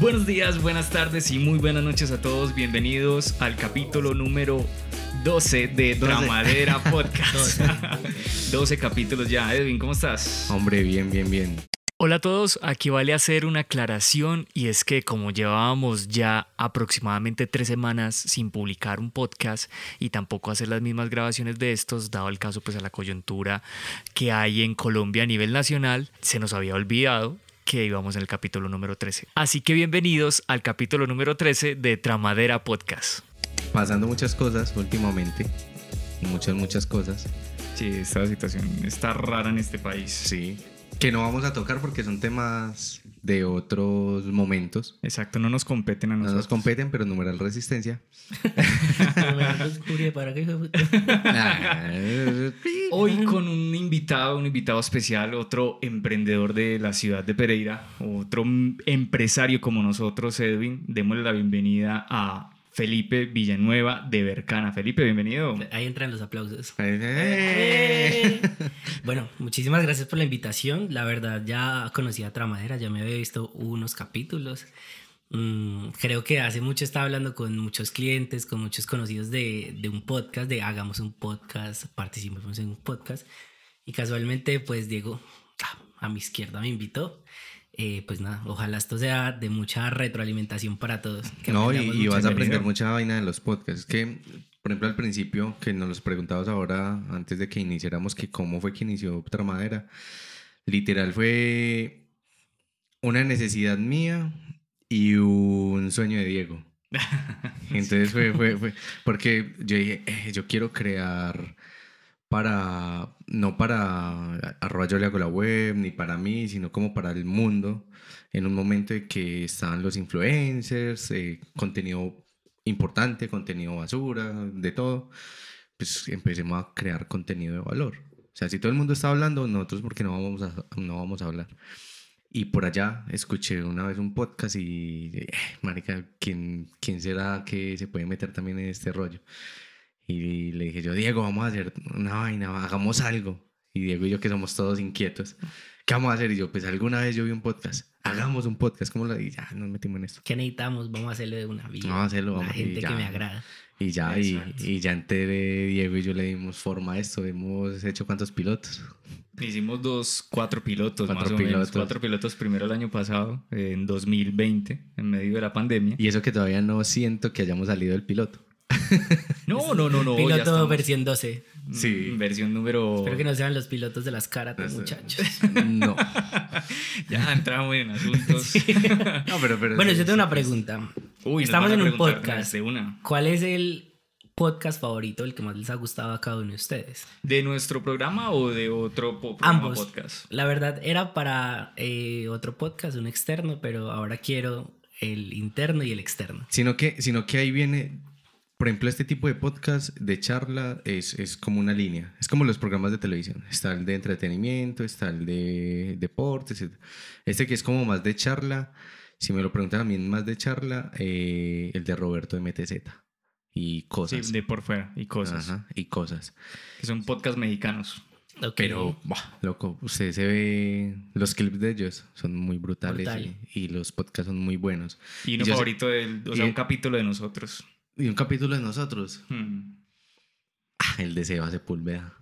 Buenos días, buenas tardes y muy buenas noches a todos. Bienvenidos al capítulo número 12 de Dramadera Podcast. 12 capítulos ya. Edwin, ¿cómo estás? Hombre, bien, bien, bien. Hola a todos, aquí vale hacer una aclaración y es que como llevábamos ya aproximadamente tres semanas sin publicar un podcast y tampoco hacer las mismas grabaciones de estos, dado el caso pues a la coyuntura que hay en Colombia a nivel nacional, se nos había olvidado que íbamos en el capítulo número 13. Así que bienvenidos al capítulo número 13 de Tramadera Podcast. Pasando muchas cosas últimamente, muchas, muchas cosas. Sí, esta situación está rara en este país. Sí, que no vamos a tocar porque son temas de otros momentos. Exacto, no nos competen a nosotros. No nos competen, pero numeral resistencia. Hoy con un invitado, un invitado especial, otro emprendedor de la ciudad de Pereira, otro empresario como nosotros, Edwin. Démosle la bienvenida a Felipe Villanueva de Bercana. Felipe, bienvenido. Ahí entran los aplausos. ¡Eh! bueno, muchísimas gracias por la invitación. La verdad, ya conocía a Tramadera, ya me había visto unos capítulos. Mm, creo que hace mucho estaba hablando con muchos clientes, con muchos conocidos de, de un podcast, de hagamos un podcast, participemos en un podcast. Y casualmente, pues Diego, ah, a mi izquierda, me invitó. Eh, pues nada, ojalá esto sea de mucha retroalimentación para todos. no, y, vas a aprender mucha vaina de los podcasts. Que, por ejemplo, al principio, que nos los preguntabas ahora, antes de que iniciáramos, que cómo fue que inició Tramadera, literal fue una necesidad mía y un sueño de Diego. Entonces fue, fue, fue, porque yo dije, eh, yo quiero crear para, no para arroba yo hago la web, ni para mí, sino como para el mundo, en un momento en que estaban los influencers, eh, contenido importante, contenido basura, de todo, pues empecemos a crear contenido de valor. O sea, si todo el mundo está hablando, nosotros porque no vamos a, no vamos a hablar. Y por allá escuché una vez un podcast y, eh, marica, ¿quién, ¿quién será que se puede meter también en este rollo? Y le dije yo, Diego, vamos a hacer una vaina, hagamos algo. Y Diego y yo que somos todos inquietos, ¿qué vamos a hacer? Y yo, pues alguna vez yo vi un podcast, hagamos un podcast, ¿cómo lo Y ya nos metimos en esto. ¿Qué necesitamos? Vamos a hacerlo de una vida. Vamos a hacerlo, vamos. La gente ya, que me agrada. Y ya, y, y, ya enteré, Diego y yo le dimos forma a esto, hemos hecho cuántos pilotos. Hicimos dos, cuatro pilotos, cuatro más pilotos. o menos. Cuatro pilotos primero el año pasado, en 2020, en medio de la pandemia. Y eso que todavía no siento que hayamos salido del piloto. No, no, no, no. Piloto versión 12. Sí. Versión número. Espero que no sean los pilotos de las caras, muchachos. No. ya entramos en asuntos. No, pero, pero bueno, yo tengo una pregunta. Uy, Estamos en un podcast. De una. ¿Cuál es el podcast favorito, el que más les ha gustado a cada uno de ustedes? ¿De nuestro programa o de otro po Ambos. podcast? La verdad, era para eh, otro podcast, un externo, pero ahora quiero el interno y el externo. Sino que, sino que ahí viene por ejemplo, este tipo de podcast de charla es, es, como una línea. Es como los programas de televisión. Está el de entretenimiento, está el de deportes. Este que es como más de charla. Si me lo preguntan a mí, más de charla, eh, el de Roberto de MTZ. Y cosas. Sí, de por fuera. Y cosas. Ajá, y cosas. Que son podcasts mexicanos. Okay. Pero, bah, loco, usted se ve los clips de ellos, son muy brutales y, y, los podcasts son muy buenos. Y uno y favorito, sé, del, o sea, y, un capítulo de nosotros. Y un capítulo de nosotros. Hmm. Ah, el de Seba Sepúlveda.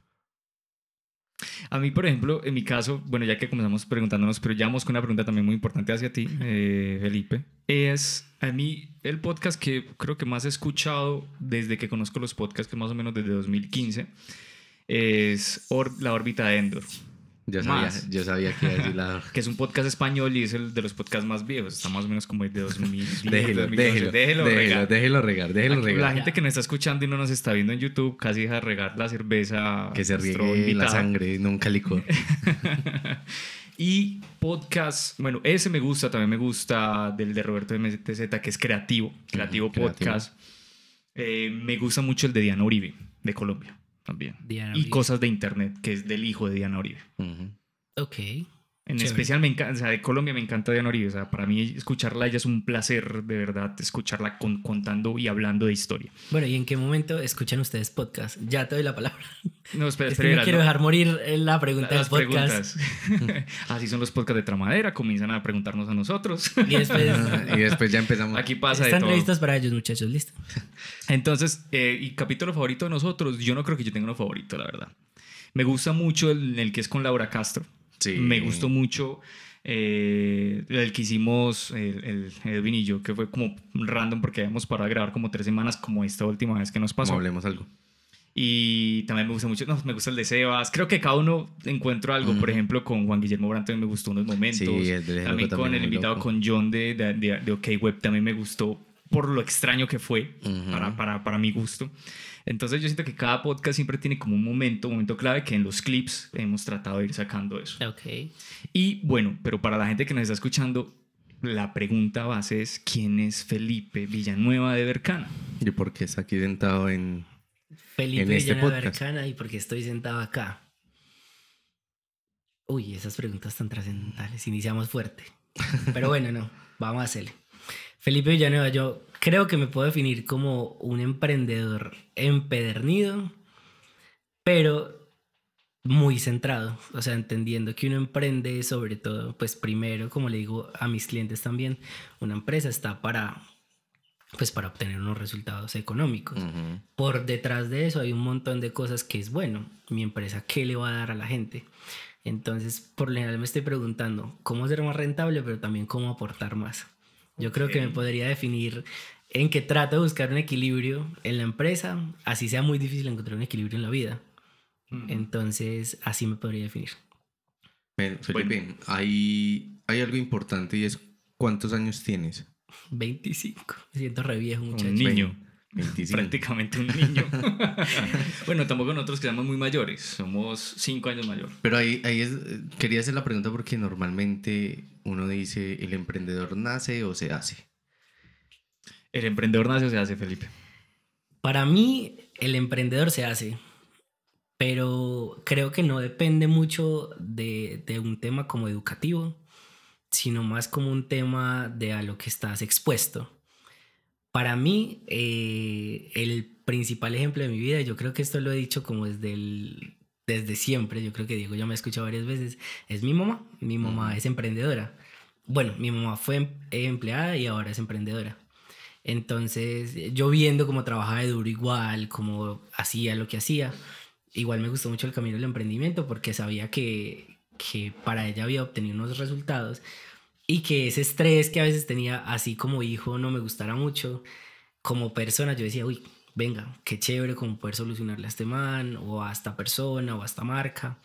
A mí, por ejemplo, en mi caso, bueno, ya que comenzamos preguntándonos, pero ya vamos con una pregunta también muy importante hacia ti, eh, Felipe, es a mí el podcast que creo que más he escuchado desde que conozco los podcasts, que más o menos desde 2015, es Or La órbita de Endor. Yo sabía, yo sabía que iba a decir la... que es un podcast español y es el de los podcasts más viejos. Está más o menos como el de 2010. déjelo, 2012. déjelo, déjelo, regar. Déjelo regar, déjelo regar. La gente que nos está escuchando y no nos está viendo en YouTube casi deja de regar la cerveza. Que se riegue la sangre, nunca licor. y podcast, bueno, ese me gusta, también me gusta del de Roberto MTZ, que es creativo, creativo, creativo. podcast. Eh, me gusta mucho el de Diana Uribe, de Colombia también. Diana y cosas de internet, que es del hijo de Diana Uribe. Uh -huh. Ok. En especial me encanta, o sea, de Colombia me encanta Diana Uribe. O sea, para mí escucharla ella es un placer, de verdad, escucharla contando y hablando de historia. Bueno, ¿y en qué momento escuchan ustedes podcast? Ya te doy la palabra. No, espera, espera. no quiero dejar morir la pregunta del podcast. Así son los podcasts de Tramadera, comienzan a preguntarnos a nosotros. Y después, y después ya empezamos. Aquí pasa Están de todo. listos para ellos, muchachos, listo. Entonces, eh, y capítulo favorito de nosotros, yo no creo que yo tenga uno favorito, la verdad. Me gusta mucho el, el que es con Laura Castro. Sí. Me gustó mucho eh, el que hicimos el, el, Edwin y yo, que fue como random porque habíamos parado a grabar como tres semanas, como esta última vez que nos pasó. Como hablemos algo. Y también me gusta mucho, no, me gusta el de Sebas. Creo que cada uno encuentro algo. Por ejemplo, con Juan Guillermo Brandt también me gustó unos momentos. Sí, el de también con el invitado, loco. con John de, de, de, de, OK Web, también me gustó por lo extraño que fue uh -huh. para, para, para mi gusto. Entonces yo siento que cada podcast siempre tiene como un momento, un momento clave que en los clips hemos tratado de ir sacando eso. Ok. Y bueno, pero para la gente que nos está escuchando, la pregunta base es ¿quién es Felipe Villanueva de Bercana? ¿Y por qué está aquí sentado en Felipe en este Villanueva de podcast? Bercana y por qué estoy sentado acá? Uy, esas preguntas tan trascendentales. Iniciamos fuerte. Pero bueno, no, vamos a hacerle. Felipe Villanueva, yo creo que me puedo definir como un emprendedor empedernido, pero muy centrado, o sea, entendiendo que uno emprende sobre todo, pues primero, como le digo a mis clientes también, una empresa está para pues para obtener unos resultados económicos. Uh -huh. Por detrás de eso hay un montón de cosas que es bueno, mi empresa qué le va a dar a la gente. Entonces, por lo general me estoy preguntando cómo ser más rentable, pero también cómo aportar más. Yo creo que me podría definir en que trato de buscar un equilibrio en la empresa, así sea muy difícil encontrar un equilibrio en la vida. Mm. Entonces, así me podría definir. Bueno, Felipe, bueno. Hay, hay algo importante y es ¿cuántos años tienes? 25. Me siento re viejo, muchacho. Un niño. 25. Prácticamente un niño. bueno, tampoco nosotros que somos muy mayores, somos 5 años mayor. Pero ahí, ahí es, quería hacer la pregunta porque normalmente uno dice, ¿el emprendedor nace o se hace? El emprendedor nace o se hace, Felipe. Para mí, el emprendedor se hace, pero creo que no depende mucho de, de un tema como educativo, sino más como un tema de a lo que estás expuesto. Para mí, eh, el principal ejemplo de mi vida, yo creo que esto lo he dicho como desde, el, desde siempre, yo creo que Diego ya me ha escuchado varias veces, es mi mamá. Mi mamá es emprendedora. Bueno, mi mamá fue empleada y ahora es emprendedora. Entonces, yo viendo cómo trabajaba de duro igual, cómo hacía lo que hacía, igual me gustó mucho el camino del emprendimiento porque sabía que, que para ella había obtenido unos resultados y que ese estrés que a veces tenía así como hijo no me gustara mucho, como persona yo decía, uy, venga, qué chévere como poder solucionarle a este man o a esta persona o a esta marca,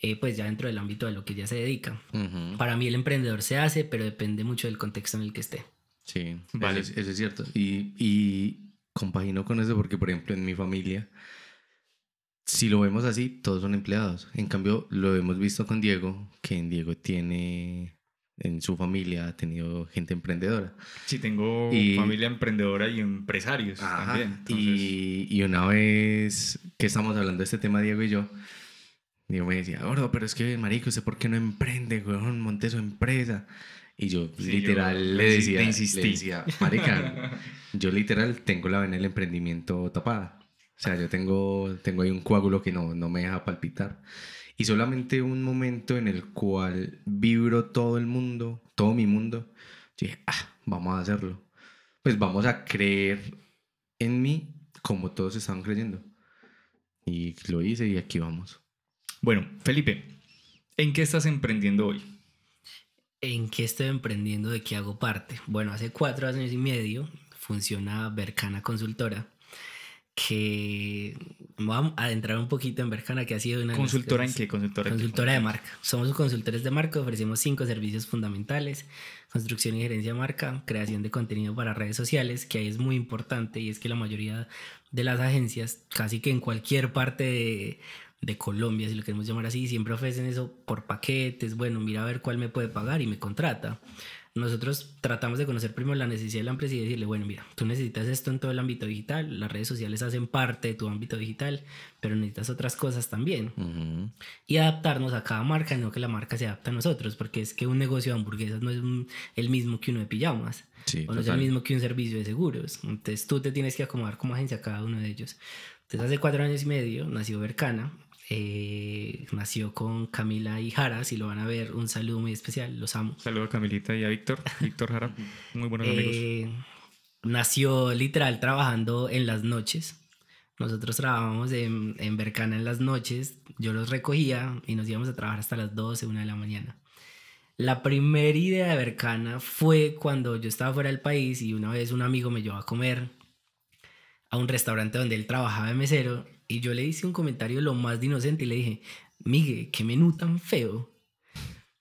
eh, pues ya dentro del ámbito de lo que ella se dedica. Uh -huh. Para mí el emprendedor se hace, pero depende mucho del contexto en el que esté. Sí, vale. eso, eso es cierto. Y, y compagino con eso porque, por ejemplo, en mi familia, si lo vemos así, todos son empleados. En cambio, lo hemos visto con Diego, que en Diego tiene en su familia ha tenido gente emprendedora. Sí, tengo y, familia emprendedora y empresarios ajá, también. Entonces... Y, y, una vez que estamos hablando de este tema, Diego y yo, Diego me decía, gordo, pero es que, marico, ¿usted por qué no emprende, weón? Monte su empresa. Y yo sí, literal yo, le, decía, insistí. le decía, marica, yo literal tengo la vena del emprendimiento tapada. O sea, yo tengo, tengo ahí un coágulo que no, no me deja palpitar. Y solamente un momento en el cual vibro todo el mundo, todo mi mundo, dije, ah, vamos a hacerlo. Pues vamos a creer en mí como todos estaban creyendo. Y lo hice y aquí vamos. Bueno, Felipe, ¿en qué estás emprendiendo hoy? ¿En qué estoy emprendiendo? ¿De qué hago parte? Bueno, hace cuatro años y medio funciona Bercana Consultora que vamos a adentrar un poquito en Bercana, que ha sido una... ¿Consultora en qué? Consultora, consultora de marca. Somos consultores de marca, ofrecemos cinco servicios fundamentales, construcción y gerencia de marca, creación de contenido para redes sociales, que ahí es muy importante y es que la mayoría de las agencias, casi que en cualquier parte de, de Colombia, si lo queremos llamar así, siempre ofrecen eso por paquetes, bueno, mira a ver cuál me puede pagar y me contrata. Nosotros tratamos de conocer primero la necesidad de la empresa y decirle, bueno, mira, tú necesitas esto en todo el ámbito digital, las redes sociales hacen parte de tu ámbito digital, pero necesitas otras cosas también. Y adaptarnos a cada marca, no que la marca se adapte a nosotros, porque es que un negocio de hamburguesas no es el mismo que uno de pijamas, o no es el mismo que un servicio de seguros. Entonces tú te tienes que acomodar como agencia a cada uno de ellos. Entonces hace cuatro años y medio nació Bercana, eh, nació con Camila y Jara, si lo van a ver, un saludo muy especial, los amo. Saludo a Camilita y a Víctor, Víctor Jara, muy buenos amigos. Eh, nació literal trabajando en las noches. Nosotros trabajábamos en, en Bercana en las noches, yo los recogía y nos íbamos a trabajar hasta las 12, 1 de la mañana. La primera idea de Bercana fue cuando yo estaba fuera del país y una vez un amigo me llevó a comer a un restaurante donde él trabajaba de mesero y yo le hice un comentario lo más de inocente y le dije, Miguel, qué menú tan feo.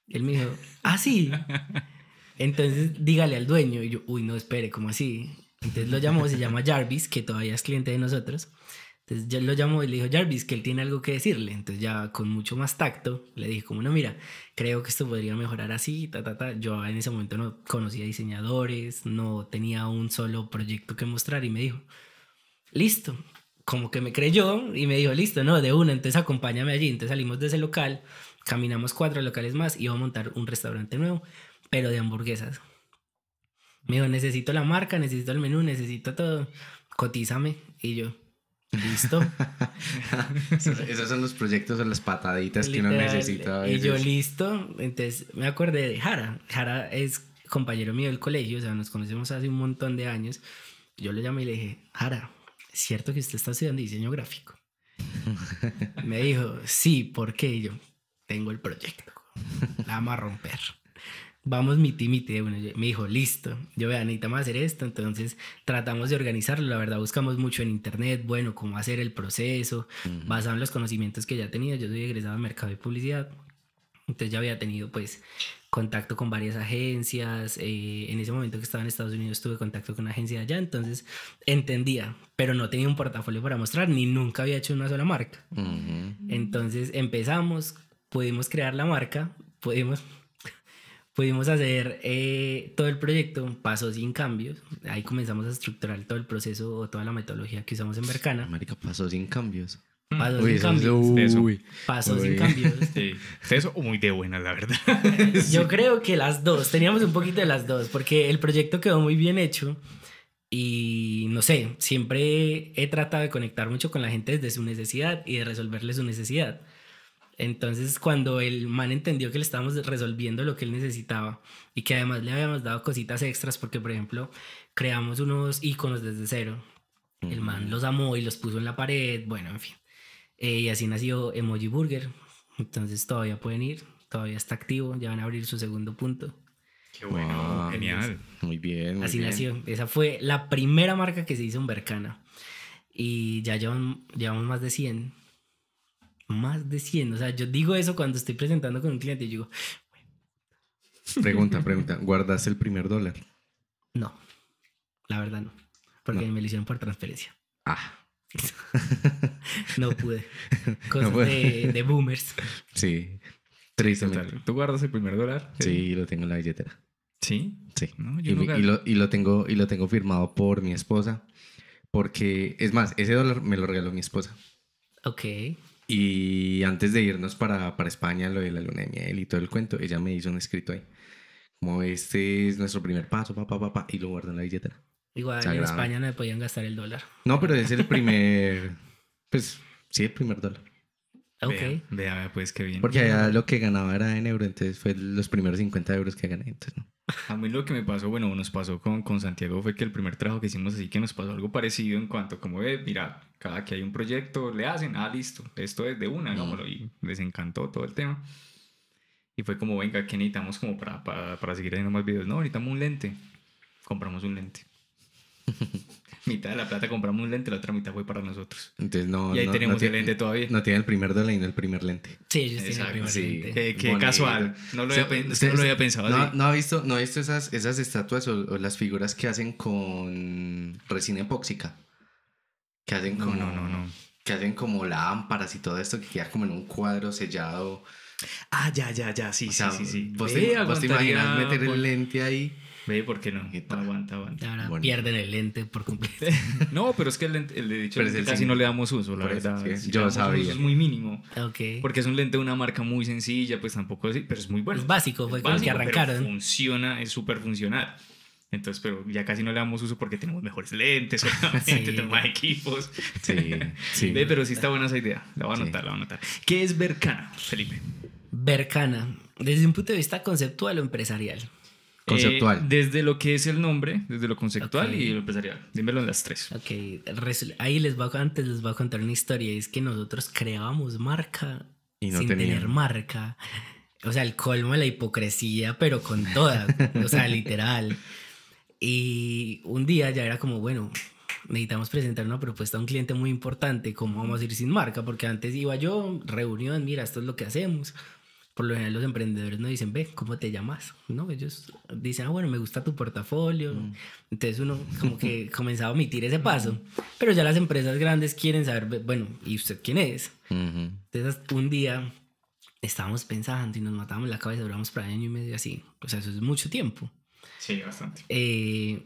él me dijo, ah, sí. Entonces dígale al dueño. Y yo, uy, no, espere, ¿cómo así? Entonces lo llamó, se llama Jarvis, que todavía es cliente de nosotros. Entonces yo lo llamó y le dijo, Jarvis, que él tiene algo que decirle. Entonces ya con mucho más tacto le dije, como no, mira, creo que esto podría mejorar así, ta, ta, ta. Yo en ese momento no conocía diseñadores, no tenía un solo proyecto que mostrar y me dijo, listo, como que me creyó y me dijo, listo, no, de una, entonces acompáñame allí. Entonces salimos de ese local, caminamos cuatro locales más y iba a montar un restaurante nuevo, pero de hamburguesas. Me dijo, necesito la marca, necesito el menú, necesito todo, cotízame. Y yo, listo. Esos son los proyectos o las pataditas que uno necesita. Y yo, listo. Entonces me acordé de Jara. Jara es compañero mío del colegio, o sea, nos conocemos hace un montón de años. Yo le llamé y le dije, Jara, cierto que usted está estudiando diseño gráfico? Me dijo, sí, ¿por qué? Y yo, tengo el proyecto, la vamos a romper. Vamos miti miti. Bueno, me dijo, listo, yo vea, necesitamos hacer esto, entonces tratamos de organizarlo, la verdad buscamos mucho en internet, bueno, cómo hacer el proceso, basado en los conocimientos que ya tenía, yo soy egresado de mercado y publicidad, entonces ya había tenido pues contacto con varias agencias. Eh, en ese momento que estaba en Estados Unidos tuve contacto con una agencia allá, entonces entendía, pero no tenía un portafolio para mostrar, ni nunca había hecho una sola marca. Entonces empezamos, pudimos crear la marca, pudimos, pudimos hacer eh, todo el proyecto, pasó sin cambios. Ahí comenzamos a estructurar todo el proceso o toda la metodología que usamos en Bercana. Marica, pasó sin cambios. Pasó sin cambios. Pasó sin cambios. Eso muy de buena, la verdad. Yo creo que las dos. Teníamos un poquito de las dos, porque el proyecto quedó muy bien hecho. Y no sé, siempre he tratado de conectar mucho con la gente desde su necesidad y de resolverle su necesidad. Entonces, cuando el man entendió que le estábamos resolviendo lo que él necesitaba y que además le habíamos dado cositas extras, porque por ejemplo, creamos unos iconos desde cero. El man los amó y los puso en la pared, bueno, en fin. Eh, y así nació Emoji Burger. Entonces todavía pueden ir, todavía está activo, ya van a abrir su segundo punto. Qué bueno, genial. Muy bien. así nació. Esa fue la primera marca que se hizo en Bercana. Y ya llevan, llevamos más de 100. Más de 100. O sea, yo digo eso cuando estoy presentando con un cliente y digo... Pregunta, pregunta. ¿Guardaste el primer dólar? No, la verdad no. Porque me lo hicieron por transferencia. Ah. no pude. Cosas De, boomers. Sí. Tristemente. ¿Tú guardas el primer dólar? Sí, lo tengo en la billetera. ¿Sí? Sí. y, lo, y, lo, tengo, y lo tengo firmado por mi esposa. Porque, es más, ese dólar me lo regaló mi esposa. Ok. Y antes de irnos para, para España, lo de la luna de miel y todo el cuento, ella me hizo un escrito ahí. Como este es nuestro primer paso, papá, papá, y lo guardo en la billetera. Igual en España no me podían gastar el dólar. No, pero es el primer. pues sí, el primer dólar. Ok. Vea, vea, pues qué bien. Porque allá lo que ganaba era en euro, entonces fue los primeros 50 euros que gané. Entonces, A mí lo que me pasó, bueno, nos pasó con, con Santiago fue que el primer trabajo que hicimos así que nos pasó algo parecido en cuanto como ve, mira, cada que hay un proyecto le hacen, ah, listo, esto es de una, mm. y les encantó todo el tema. Y fue como, venga, ¿qué necesitamos como para, para, para seguir haciendo más videos? No, necesitamos un lente. Compramos un lente. mitad de la plata compramos un lente, la otra mitad fue para nosotros. Entonces no. Y ahí tenemos el lente todavía. No tiene el primer dólar y no el primer lente. Sí, ellos tienen el primer lente. Qué, casual. No lo, había, no lo había pensado no, No ha visto, no ha visto esas, esas estatuas o, las figuras que hacen con resina epóxica. Que hacen como. No, no, no, Que hacen como lámparas y todo esto que queda como en un cuadro sellado Ah, ya, ya, ya, sí, sí, sí, sí. ¿Vos, te, ¿vos te imaginas meter el lente ahí? Ve, ¿por qué no? Aguanta, aguanta. Ahora pierden el lente por completo. no, pero es que el, lente, el de dicho lente casi no le damos uso, la verdad. Sí, yo sabía. es muy mínimo. Ok. Porque es un lente de una marca muy sencilla, pues tampoco así, pero es muy bueno. Es básico, fue con el que arrancaron. funciona, es súper funcional. Entonces, pero ya casi no le damos uso porque tenemos mejores lentes, tenemos más equipos. Sí, sí. Ve, pero sí está buena esa idea. La voy a anotar, la voy a anotar. ¿Qué es Bercana, Felipe? Bercana, desde un punto de vista conceptual o empresarial. Conceptual. Eh, desde lo que es el nombre, desde lo conceptual y lo empresarial. Dímelo en las tres. Ok, ahí les voy a, antes les voy a contar una historia. Es que nosotros creábamos marca sin tener marca. O sea, el colmo de la hipocresía, pero con toda. o sea, literal. Y un día ya era como, bueno, necesitamos presentar una propuesta a un cliente muy importante. ¿Cómo vamos a ir sin marca? Porque antes iba yo, reunión, mira, esto es lo que hacemos por lo general los emprendedores no dicen, ve, ¿cómo te llamas? ¿No? Ellos dicen, ah, bueno, me gusta tu portafolio. Mm. Entonces uno como que comenzaba a omitir ese paso. Pero ya las empresas grandes quieren saber, bueno, ¿y usted quién es? Entonces un día estábamos pensando y nos matamos la cabeza, duramos para año y medio así. O sea, eso es mucho tiempo. Sí, bastante. Eh,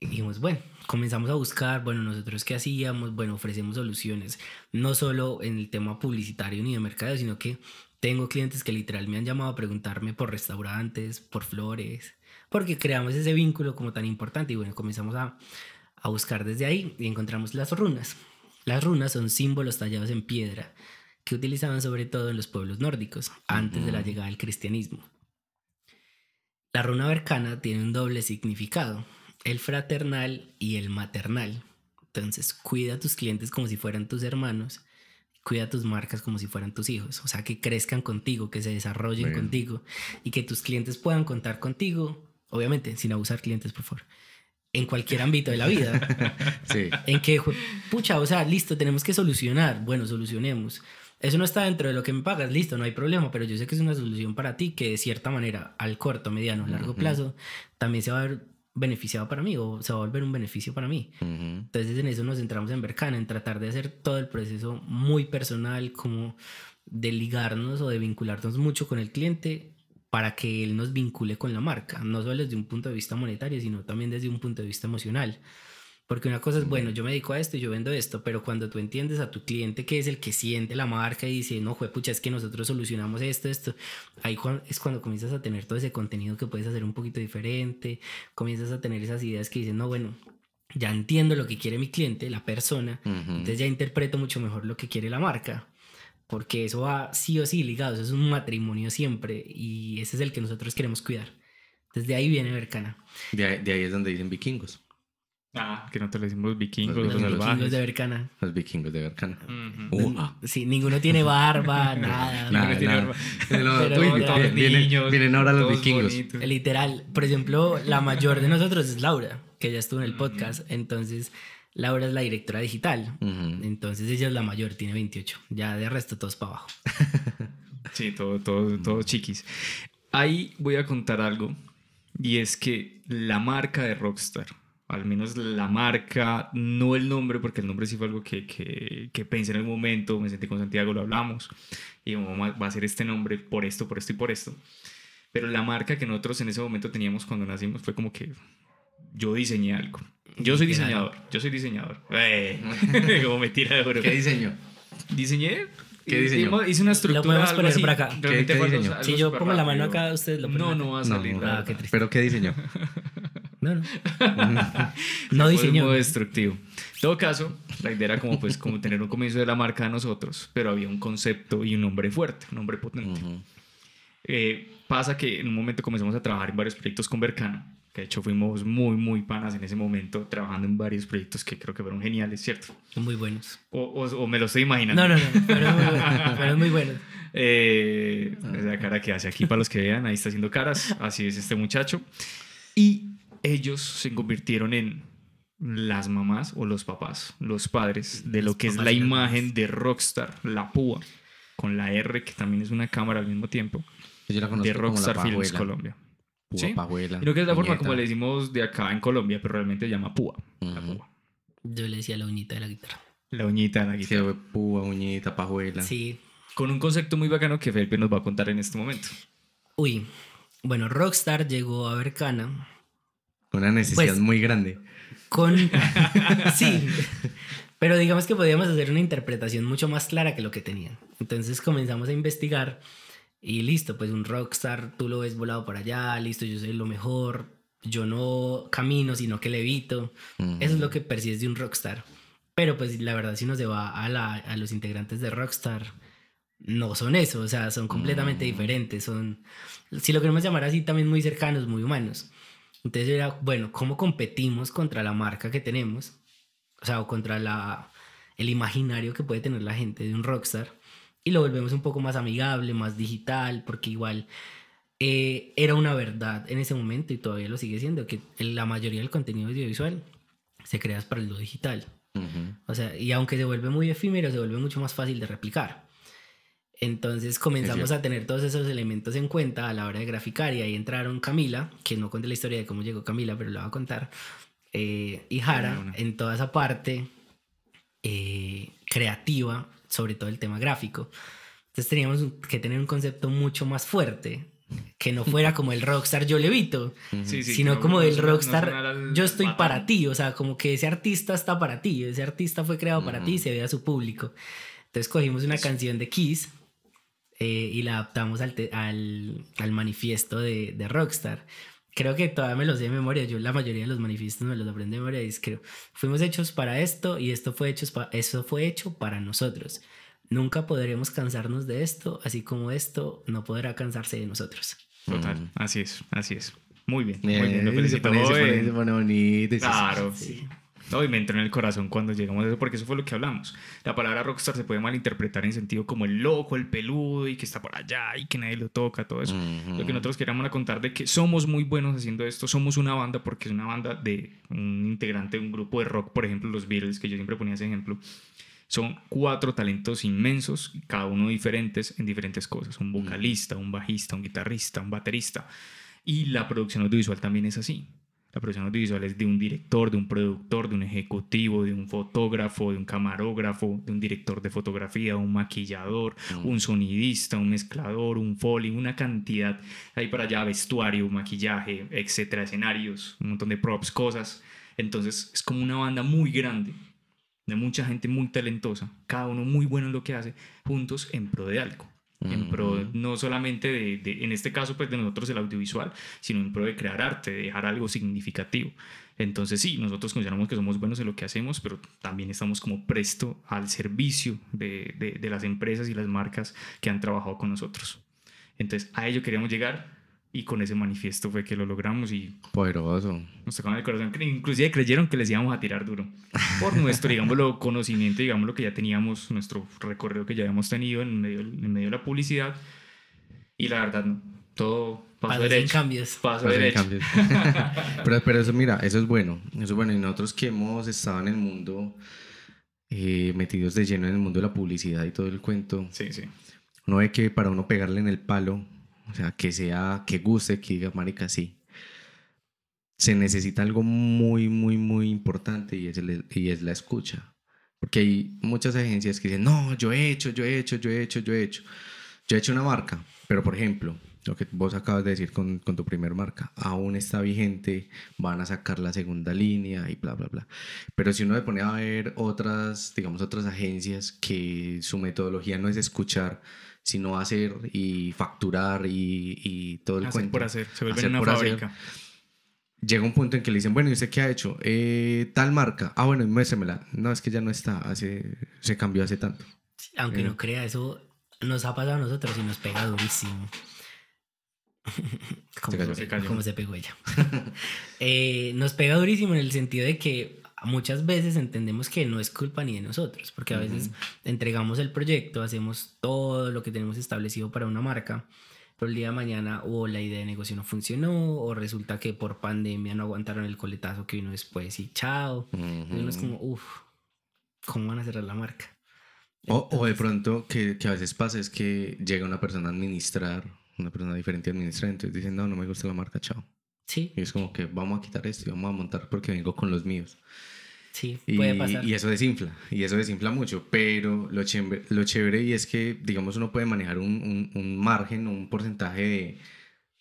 dijimos, bueno, comenzamos a buscar, bueno, nosotros qué hacíamos, bueno, ofrecemos soluciones, no solo en el tema publicitario ni de mercado, sino que tengo clientes que literal me han llamado a preguntarme por restaurantes, por flores, porque creamos ese vínculo como tan importante y bueno, comenzamos a, a buscar desde ahí y encontramos las runas. Las runas son símbolos tallados en piedra que utilizaban sobre todo en los pueblos nórdicos antes de la llegada del cristianismo. La runa bercana tiene un doble significado, el fraternal y el maternal. Entonces, cuida a tus clientes como si fueran tus hermanos cuida tus marcas como si fueran tus hijos, o sea, que crezcan contigo, que se desarrollen contigo y que tus clientes puedan contar contigo, obviamente, sin abusar clientes, por favor, en cualquier ámbito de la vida. sí. En que, pucha, o sea, listo, tenemos que solucionar, bueno, solucionemos. Eso no está dentro de lo que me pagas, listo, no hay problema, pero yo sé que es una solución para ti que de cierta manera, al corto, mediano, largo plazo, también se va a ver beneficiado para mí o se va a volver un beneficio para mí. Entonces en eso nos centramos en Bercana, en tratar de hacer todo el proceso muy personal, como de ligarnos o de vincularnos mucho con el cliente para que él nos vincule con la marca, no solo desde un punto de vista monetario, sino también desde un punto de vista emocional. Porque una cosa es, bueno, yo me dedico a esto y yo vendo esto, pero cuando tú entiendes a tu cliente que es el que siente la marca y dice, no, pucha, es que nosotros solucionamos esto, esto, ahí es cuando comienzas a tener todo ese contenido que puedes hacer un poquito diferente, comienzas a tener esas ideas que dicen, no, bueno, ya entiendo lo que quiere mi cliente, la persona, entonces ya interpreto mucho mejor lo que quiere la marca. Porque eso va sí o sí ligado, eso es un matrimonio siempre y ese es el que nosotros queremos cuidar. Desde ahí viene Bercana. De de ahí es donde dicen vikingos. Ah, que no te lo decimos vikingos, los, los, vikingos de Bercana. Los vikingos de Bercana. Sí, ninguno tiene barba, nada. ninguno tiene barba. Pero, vienen, vienen, ahora los vikingos. Literal. Por ejemplo, la mayor de nosotros es Laura, que ya estuvo en el podcast. Entonces, Laura es la directora digital. Entonces, ella es la mayor, tiene 28. Ya de resto, todos para abajo. sí, todo, todo, todo chiquis. Ahí voy a contar algo. Y es que la marca de Rockstar al menos la marca, no el nombre, porque el nombre sí fue algo que, que, que pensé en el momento, me sentí con Santiago, lo hablamos, y va a ser este nombre por esto, por esto y por esto. Pero la marca que nosotros en ese momento teníamos cuando nacimos fue como que yo diseñé algo. Yo soy diseñador, yo soy diseñador. Eh, como me tira de oro. ¿Qué diseñó? Diseñé ¿Qué diseñó? Hice una estructura. Lo podemos poner por acá. ¿Qué, ¿Qué diseñó? Si yo pongo la mano acá, ustedes lo ponen. No, no va a salir. No, ah, qué triste. ¿Pero qué diseñó? No, no. no diseñó. destructivo. En todo caso, la idea era como, pues, como tener un comienzo de la marca de nosotros, pero había un concepto y un nombre fuerte, un nombre potente. Eh, pasa que en un momento comenzamos a trabajar en varios proyectos con Bercana, que de hecho fuimos muy, muy panas en ese momento, trabajando en varios proyectos que creo que fueron geniales, ¿cierto? Son muy buenos. O, o, me lo estoy imaginando. No, no, no, fueron muy buenos. Fueron muy buenos. Eh, esa cara que hace aquí para los que vean, ahí está haciendo caras, así es este muchacho. Y ellos se convirtieron en las mamás o los papás, los padres de lo que es la imagen de Rockstar, la púa, con la R que también es una cámara al mismo tiempo, de Rockstar Films Colombia. Púa, ¿Sí? pajuela. Creo que es la forma como le decimos de acá en Colombia, pero realmente se llama púa. la púa. Yo le decía la uñita de la guitarra. La uñita de la guitarra. púa, uñita, pajuela. Sí, con un concepto muy bacano que Felipe nos va a contar en este momento. Uy, bueno, Rockstar llegó a Bercana. Una necesidad pues, muy grande. Con... sí, pero digamos que podíamos hacer una interpretación mucho más clara que lo que tenían. Entonces comenzamos a investigar y listo, pues un rockstar, tú lo ves volado por allá, listo, yo soy lo mejor, yo no camino, sino que levito. Eso es lo que percibes de un rockstar. Pero pues la verdad si nos va a, la, a los integrantes de Rockstar, no son eso, o sea, son completamente diferentes, son, si lo queremos llamar así, también muy cercanos, muy humanos. Entonces era, bueno, ¿cómo competimos contra la marca que tenemos? O sea, o contra la, el imaginario que puede tener la gente de un rockstar. Y lo volvemos un poco más amigable, más digital, porque igual eh, era una verdad en ese momento y todavía lo sigue siendo, que la mayoría del contenido audiovisual se crea para lo digital. O sea, y aunque se vuelve muy efímero, se vuelve mucho más fácil de replicar. Entonces comenzamos a tener todos esos elementos en cuenta a la hora de graficar y ahí entraron Camila, que no conté la historia de cómo llegó Camila, pero la va a contar, eh, y Jara en toda esa parte eh, creativa, sobre todo el tema gráfico. Entonces teníamos que tener un concepto mucho más fuerte, que no fuera como el rockstar yo levito, sino como el rockstar yo estoy para ti, o sea, como que ese artista está para ti, ese artista fue creado para ti y se ve a su público. Entonces cogimos una canción de Kiss eh, y la adaptamos al, al, al manifiesto de, de, Rockstar. Creo que todavía me los sé de memoria. Yo la mayoría de los manifiestos me los aprendí de memoria. Y es, creo, fuimos hechos para esto y esto fue, hecho, eso fue hecho para nosotros. Nunca podremos cansarnos de esto, así como esto no podrá cansarse de nosotros. Total, mm. así es, así es. Muy bien, muy bien. Lo felicito. Claro. Sí. No, y me entró en el corazón cuando llegamos a eso, porque eso fue lo que hablamos. La palabra rockstar se puede malinterpretar en sentido como el loco, el peludo y que está por allá y que nadie lo toca, todo eso. Lo que nosotros queríamos contar de que somos muy buenos haciendo esto, somos una banda porque es una banda de un integrante de un grupo de rock, por ejemplo, los Beatles, que yo siempre ponía ese ejemplo. Son cuatro talentos inmensos, cada uno diferentes en diferentes cosas. Un vocalista, un bajista, un guitarrista, un baterista. Y la producción audiovisual también es así. La producción audiovisual es de un director, de un productor, de un ejecutivo, de un fotógrafo, de un camarógrafo, de un director de fotografía, un maquillador, mm. un sonidista, un mezclador, un foley, una cantidad ahí para allá, vestuario, maquillaje, etcétera, escenarios, un montón de props, cosas. Entonces es como una banda muy grande, de mucha gente muy talentosa, cada uno muy bueno en lo que hace, juntos en pro de algo en pro no solamente de, en este caso pues de nosotros el audiovisual, sino en pro de crear arte, de dejar algo significativo. Entonces sí, nosotros consideramos que somos buenos en lo que hacemos, pero también estamos como presto al servicio de, de las empresas y las marcas que han trabajado con nosotros. Entonces a ello queríamos llegar y con ese manifiesto fue que lo logramos y... Poderoso. Nos tocaron el corazón. Inclusive creyeron que les íbamos a tirar duro. Por nuestro, digámoslo, conocimiento, digamos, lo que ya teníamos, nuestro recorrido que ya habíamos tenido en medio, en medio de la publicidad. Y la verdad, no. Todo pasó derecho. cambios. Paso derecho. Cambios. pero, pero eso, mira, eso es bueno. Eso es bueno. Y nosotros que hemos estado en el mundo, eh, metidos de lleno en el mundo de la publicidad y todo el cuento. Sí, sí. Uno ve que para uno pegarle en el palo o sea, que sea, que guste, que diga, marica, sí. Se necesita algo muy, muy, muy importante y es, y es la escucha. Porque hay muchas agencias que dicen, no, yo he hecho, yo he hecho, yo he hecho, yo he hecho. Yo he hecho una marca, pero por ejemplo, lo que vos acabas de decir con, con, tu primer marca, aún está vigente, van a sacar la segunda línea y bla, bla, bla. Pero si uno le pone a ver otras, digamos, otras agencias que su metodología no es escuchar, sino hacer y facturar y, y todo el hacer cuento. por hacer, se vuelve una fábrica. Llega un punto en que le dicen, bueno, ¿y usted qué ha hecho? Eh, tal marca. Ah, bueno, muéstremela. No, es que ya no está, hace, se cambió hace tanto. Aunque no eh. crea, eso nos ha pasado a nosotros y nos pega durísimo. como, se, como se pegó ella. eh, nos pega durísimo en el sentido de que muchas veces entendemos que no es culpa ni de nosotros, porque a veces entregamos el proyecto, hacemos todo lo que tenemos establecido para una marca, pero el día de mañana o la idea de negocio no funcionó, o resulta que por pandemia no aguantaron el coletazo que vino después y chao. Entonces es como, uff, ¿cómo van a cerrar la marca? o, o, de pronto que, que, a veces pasa es que llega una persona a administrar, una persona diferente a administrar, entonces dicen, no, no me gusta la marca, chao. Sí. Y es como que vamos a quitar esto y vamos a montar porque vengo con los míos. Sí, puede pasar. Y eso desinfla, y eso desinfla mucho, pero lo chévere, lo chévere y es que, digamos, uno puede manejar un, un, un margen, un porcentaje de,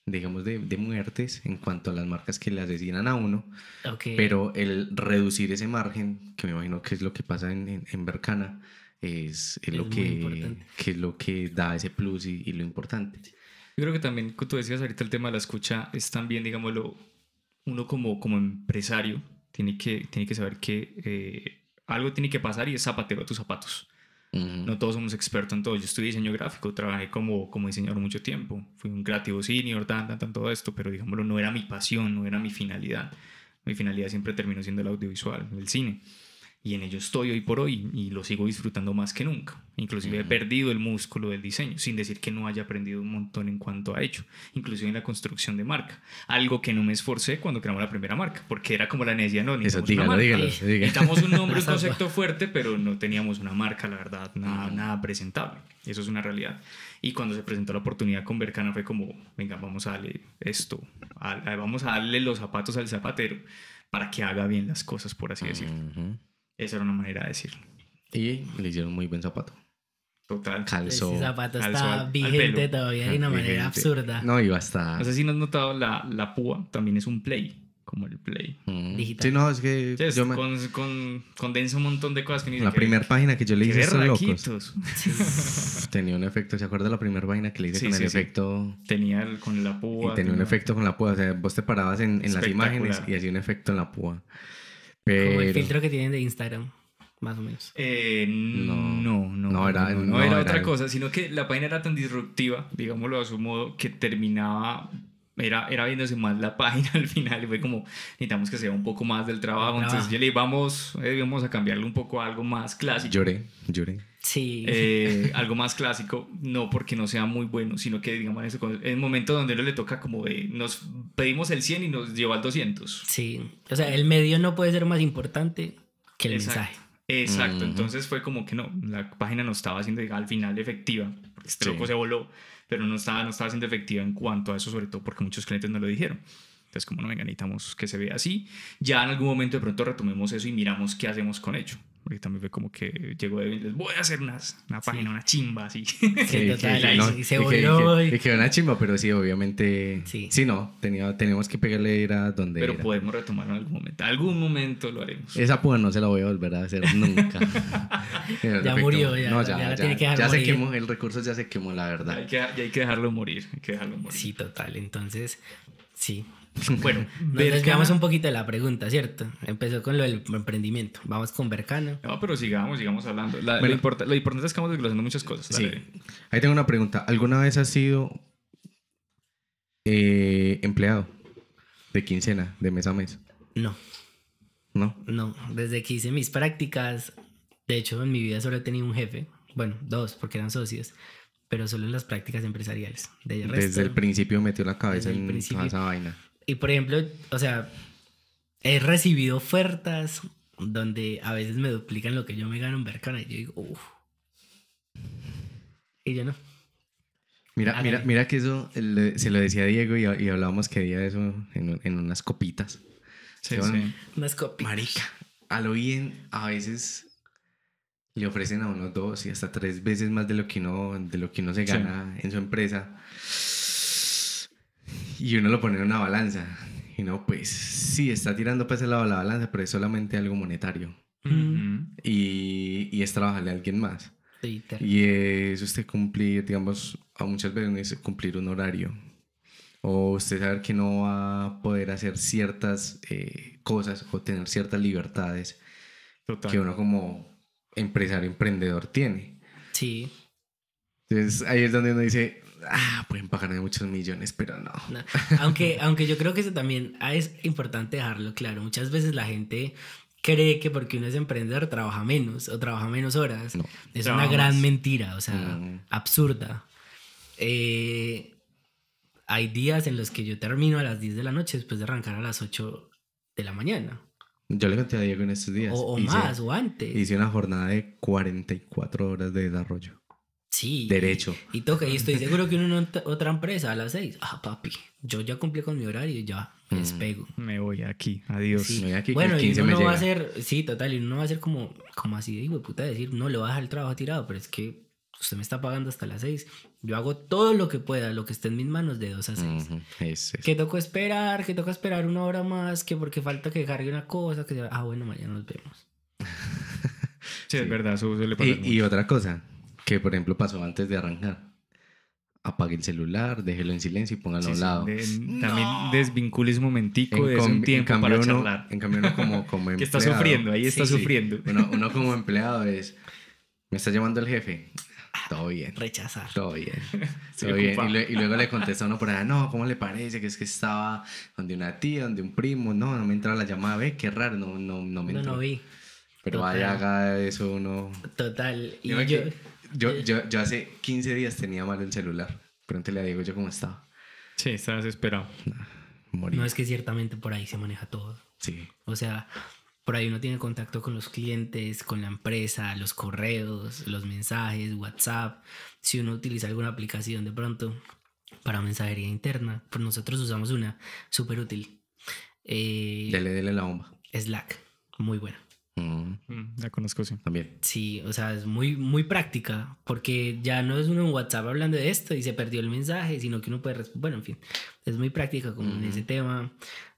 digamos, de, de, muertes en cuanto a las marcas que le asesinan a uno, pero el reducir ese margen, que me imagino que es lo que pasa en, en, en Bercana, es, es, lo que, que, es lo que da ese plus y, y, lo importante. Yo creo que también, como tú decías ahorita, el tema de la escucha es también, digámoslo, uno como, como empresario tiene que, tiene que saber que eh, algo tiene que pasar y es zapatero a tus zapatos. No todos somos expertos en todo. Yo estudié diseño gráfico, trabajé como, como diseñador mucho tiempo. Fui un creativo senior, tan, tan, tan, todo esto, pero digámoslo, no era mi pasión, no era mi finalidad. Mi finalidad siempre terminó siendo el audiovisual, el cine y en ello estoy hoy por hoy y lo sigo disfrutando más que nunca. Inclusive he perdido el músculo del diseño, sin decir que no haya aprendido un montón en cuanto a ello, inclusive en la construcción de marca. Algo que no me esforcé cuando creamos la primera marca, porque era como la necesidad, no, Eso, dígalo, una marca. Dígalo, dígalo. Necesitamos un nombre, un concepto fuerte, pero no teníamos una marca, la verdad, nada, nada presentable. Eso es una realidad. Y cuando se presentó la oportunidad con Bercana fue como, venga, vamos a darle esto, vamos a darle los zapatos al zapatero para que haga bien las cosas, por así decirlo. Esa era una manera de decirlo. Y le hicieron muy buen zapato. Total. Calzó. Ese zapato está vigente todavía de una manera absurda. No, iba a estar. No sé si no has notado, la, la púa también es un play. Como el play. Mm. Sí, no, es que. yo me... con, con, condensa un montón de cosas que ni La primera página que yo le hice a locos. tenía un efecto. ¿Se acuerda la primera página que le hice con el efecto? Tenía el, con la púa. Y tenía, un efecto con la púa. O sea, vos te parabas en, en las imágenes y hacía un efecto en la púa. Como el filtro que tienen de Instagram, más o menos. Eh, no, no, no, era, no, era, otra cosa, sino que la página era tan disruptiva, digámoslo a su modo, que terminaba era, era viéndose más la página al final y fue como necesitamos que sea un poco más del trabajo. Entonces yo le dije, vamos, eh, vamos a cambiarle un poco a algo más clásico. Lloré, lloré. Sí. Eh, algo más clásico, no porque no sea muy bueno, sino que digamos en el momento donde uno le toca como de, nos pedimos el 100 y nos lleva al 200. Sí, o sea, el medio no puede ser más importante que el mensaje. Exacto, entonces fue como que no, la página no estaba siendo al final efectiva, porque este loco se voló, pero no estaba, no estaba siendo efectiva en cuanto a eso, sobre todo porque muchos clientes no lo dijeron. Entonces, como no, venga, necesitamos que se vea así. Ya en algún momento de pronto retomemos eso y miramos qué hacemos con ello porque también fue como que llegó de les voy a hacer una página, una chimba así. Sí, total, y se voló. Y quedó una chimba, pero sí, obviamente. Sí, sí no, tenía, teníamos que pegarle ir a donde. Pero podemos retomarlo en algún momento. Algún momento lo haremos. Esa púa no se la voy a volver a hacer nunca. ya murió, ya. No, ya, ya, tiene que ya se quemó, el recurso ya se quemó, la verdad. Hay que, ya hay que dejarlo morir, hay que dejarlo morir. Sí, total. Entonces, sí, Bueno, nos desviamos un poquito de la pregunta, ¿cierto? Empezó con lo del emprendimiento. Vamos con Bercano. No, pero sigamos, sigamos hablando. lo, importante es que estamos desglosando muchas cosas. Sí. Ahí tengo una pregunta. ¿Alguna vez has sido eh, empleado de quincena, de mes a mes? No. ¿No? No. Desde que hice mis prácticas, de hecho, en mi vida solo he tenido un jefe. Bueno, dos, porque eran socios pero solo en las prácticas empresariales. Desde el principio metió la cabeza en esa vaina. Y por ejemplo, o sea, he recibido ofertas donde a veces me duplican lo que yo me gano en Bercana y yo digo, uff. Y yo no. Mira, mira, mira que eso se lo decía a Diego y, hablábamos que día de eso en, en, unas copitas. Sí, sí. Unas copitas. Marica, a lo bien a veces le ofrecen a uno dos y hasta tres veces más de lo que uno, de lo que uno se gana en su empresa y uno lo pone en una balanza. Y no, pues sí, está tirando para ese lado la balanza, pero es solamente algo monetario. y, y, es trabajarle a alguien más. y es usted cumplir, digamos, a muchas veces cumplir un horario. O usted saber que no va a poder hacer ciertas eh, cosas o tener ciertas libertades que uno como empresario, emprendedor tiene. Sí. Entonces ahí es donde uno dice, ah, pueden pagarme muchos millones, pero no. Aunque, aunque yo creo que eso también ah, es importante dejarlo claro. Muchas veces la gente cree que porque uno es emprendedor trabaja menos o trabaja menos horas. Es una gran mentira, o sea, mm. absurda. Eh, hay días en los que yo termino a las 10 de la noche después de arrancar a las 8 de la mañana. Yo le conté a Diego en estos días. O, más, o antes. Hice una jornada de 44 horas de desarrollo. Sí. Derecho. Y, toca, y estoy seguro que uno en otra empresa a las seis, ah, papi, yo ya cumplí con mi horario y ya me despego. Me voy aquí, adiós. Me voy aquí, bueno, y uno no va a ser, sí, total, y uno no va a ser como, como así, digo, puta, decir, no, le voy a dejar el trabajo tirado, pero es que usted me está pagando hasta las seis. Yo hago todo lo que pueda, lo que esté en mis manos de dos a seis. Que toco esperar, que toca esperar una hora más, que porque falta que cargue una cosa, que ah, bueno, mañana nos vemos. sí, es verdad, eso suele pasar. Y, y otra cosa, que por ejemplo pasó antes de arrancar apague el celular, déjelo en silencio y póngalo a un lado. También desvincule un momentico de un tiempo para charlar. En cambio uno como, como empleado... que está sufriendo, ahí está sufriendo. Uno, uno, como empleado es... Me está llamando el jefe. Todo bien. Rechazar. Todo bien. Todo bien. Y, luego le contesta uno por allá, no, ¿cómo le parece? Que es que estaba donde una tía, donde un primo. No, no me entra la llamada. Ve, qué raro, no, no, no me entró. No, no vi. Pero vaya, haga eso uno... Total. Y yo, yo, yo, yo, hace 15 días tenía mal el celular. Pregúntale a Diego yo cómo estaba. Sí, estabas esperado. No, es que ciertamente por ahí se maneja todo. Sí. O sea, por ahí uno tiene contacto con los clientes, con la empresa, los correos, los mensajes, WhatsApp. Si uno utiliza alguna aplicación de pronto para mensajería interna, pues nosotros usamos una súper útil. Eh, dele, dele la bomba. Slack, muy buena. Mm. Mm, la conozco, sí. También. Sí, o sea, es muy, muy práctica, porque ya no es uno en WhatsApp hablando de esto y se perdió el mensaje, sino que uno puede responder. Bueno, en fin, es muy práctica como en ese tema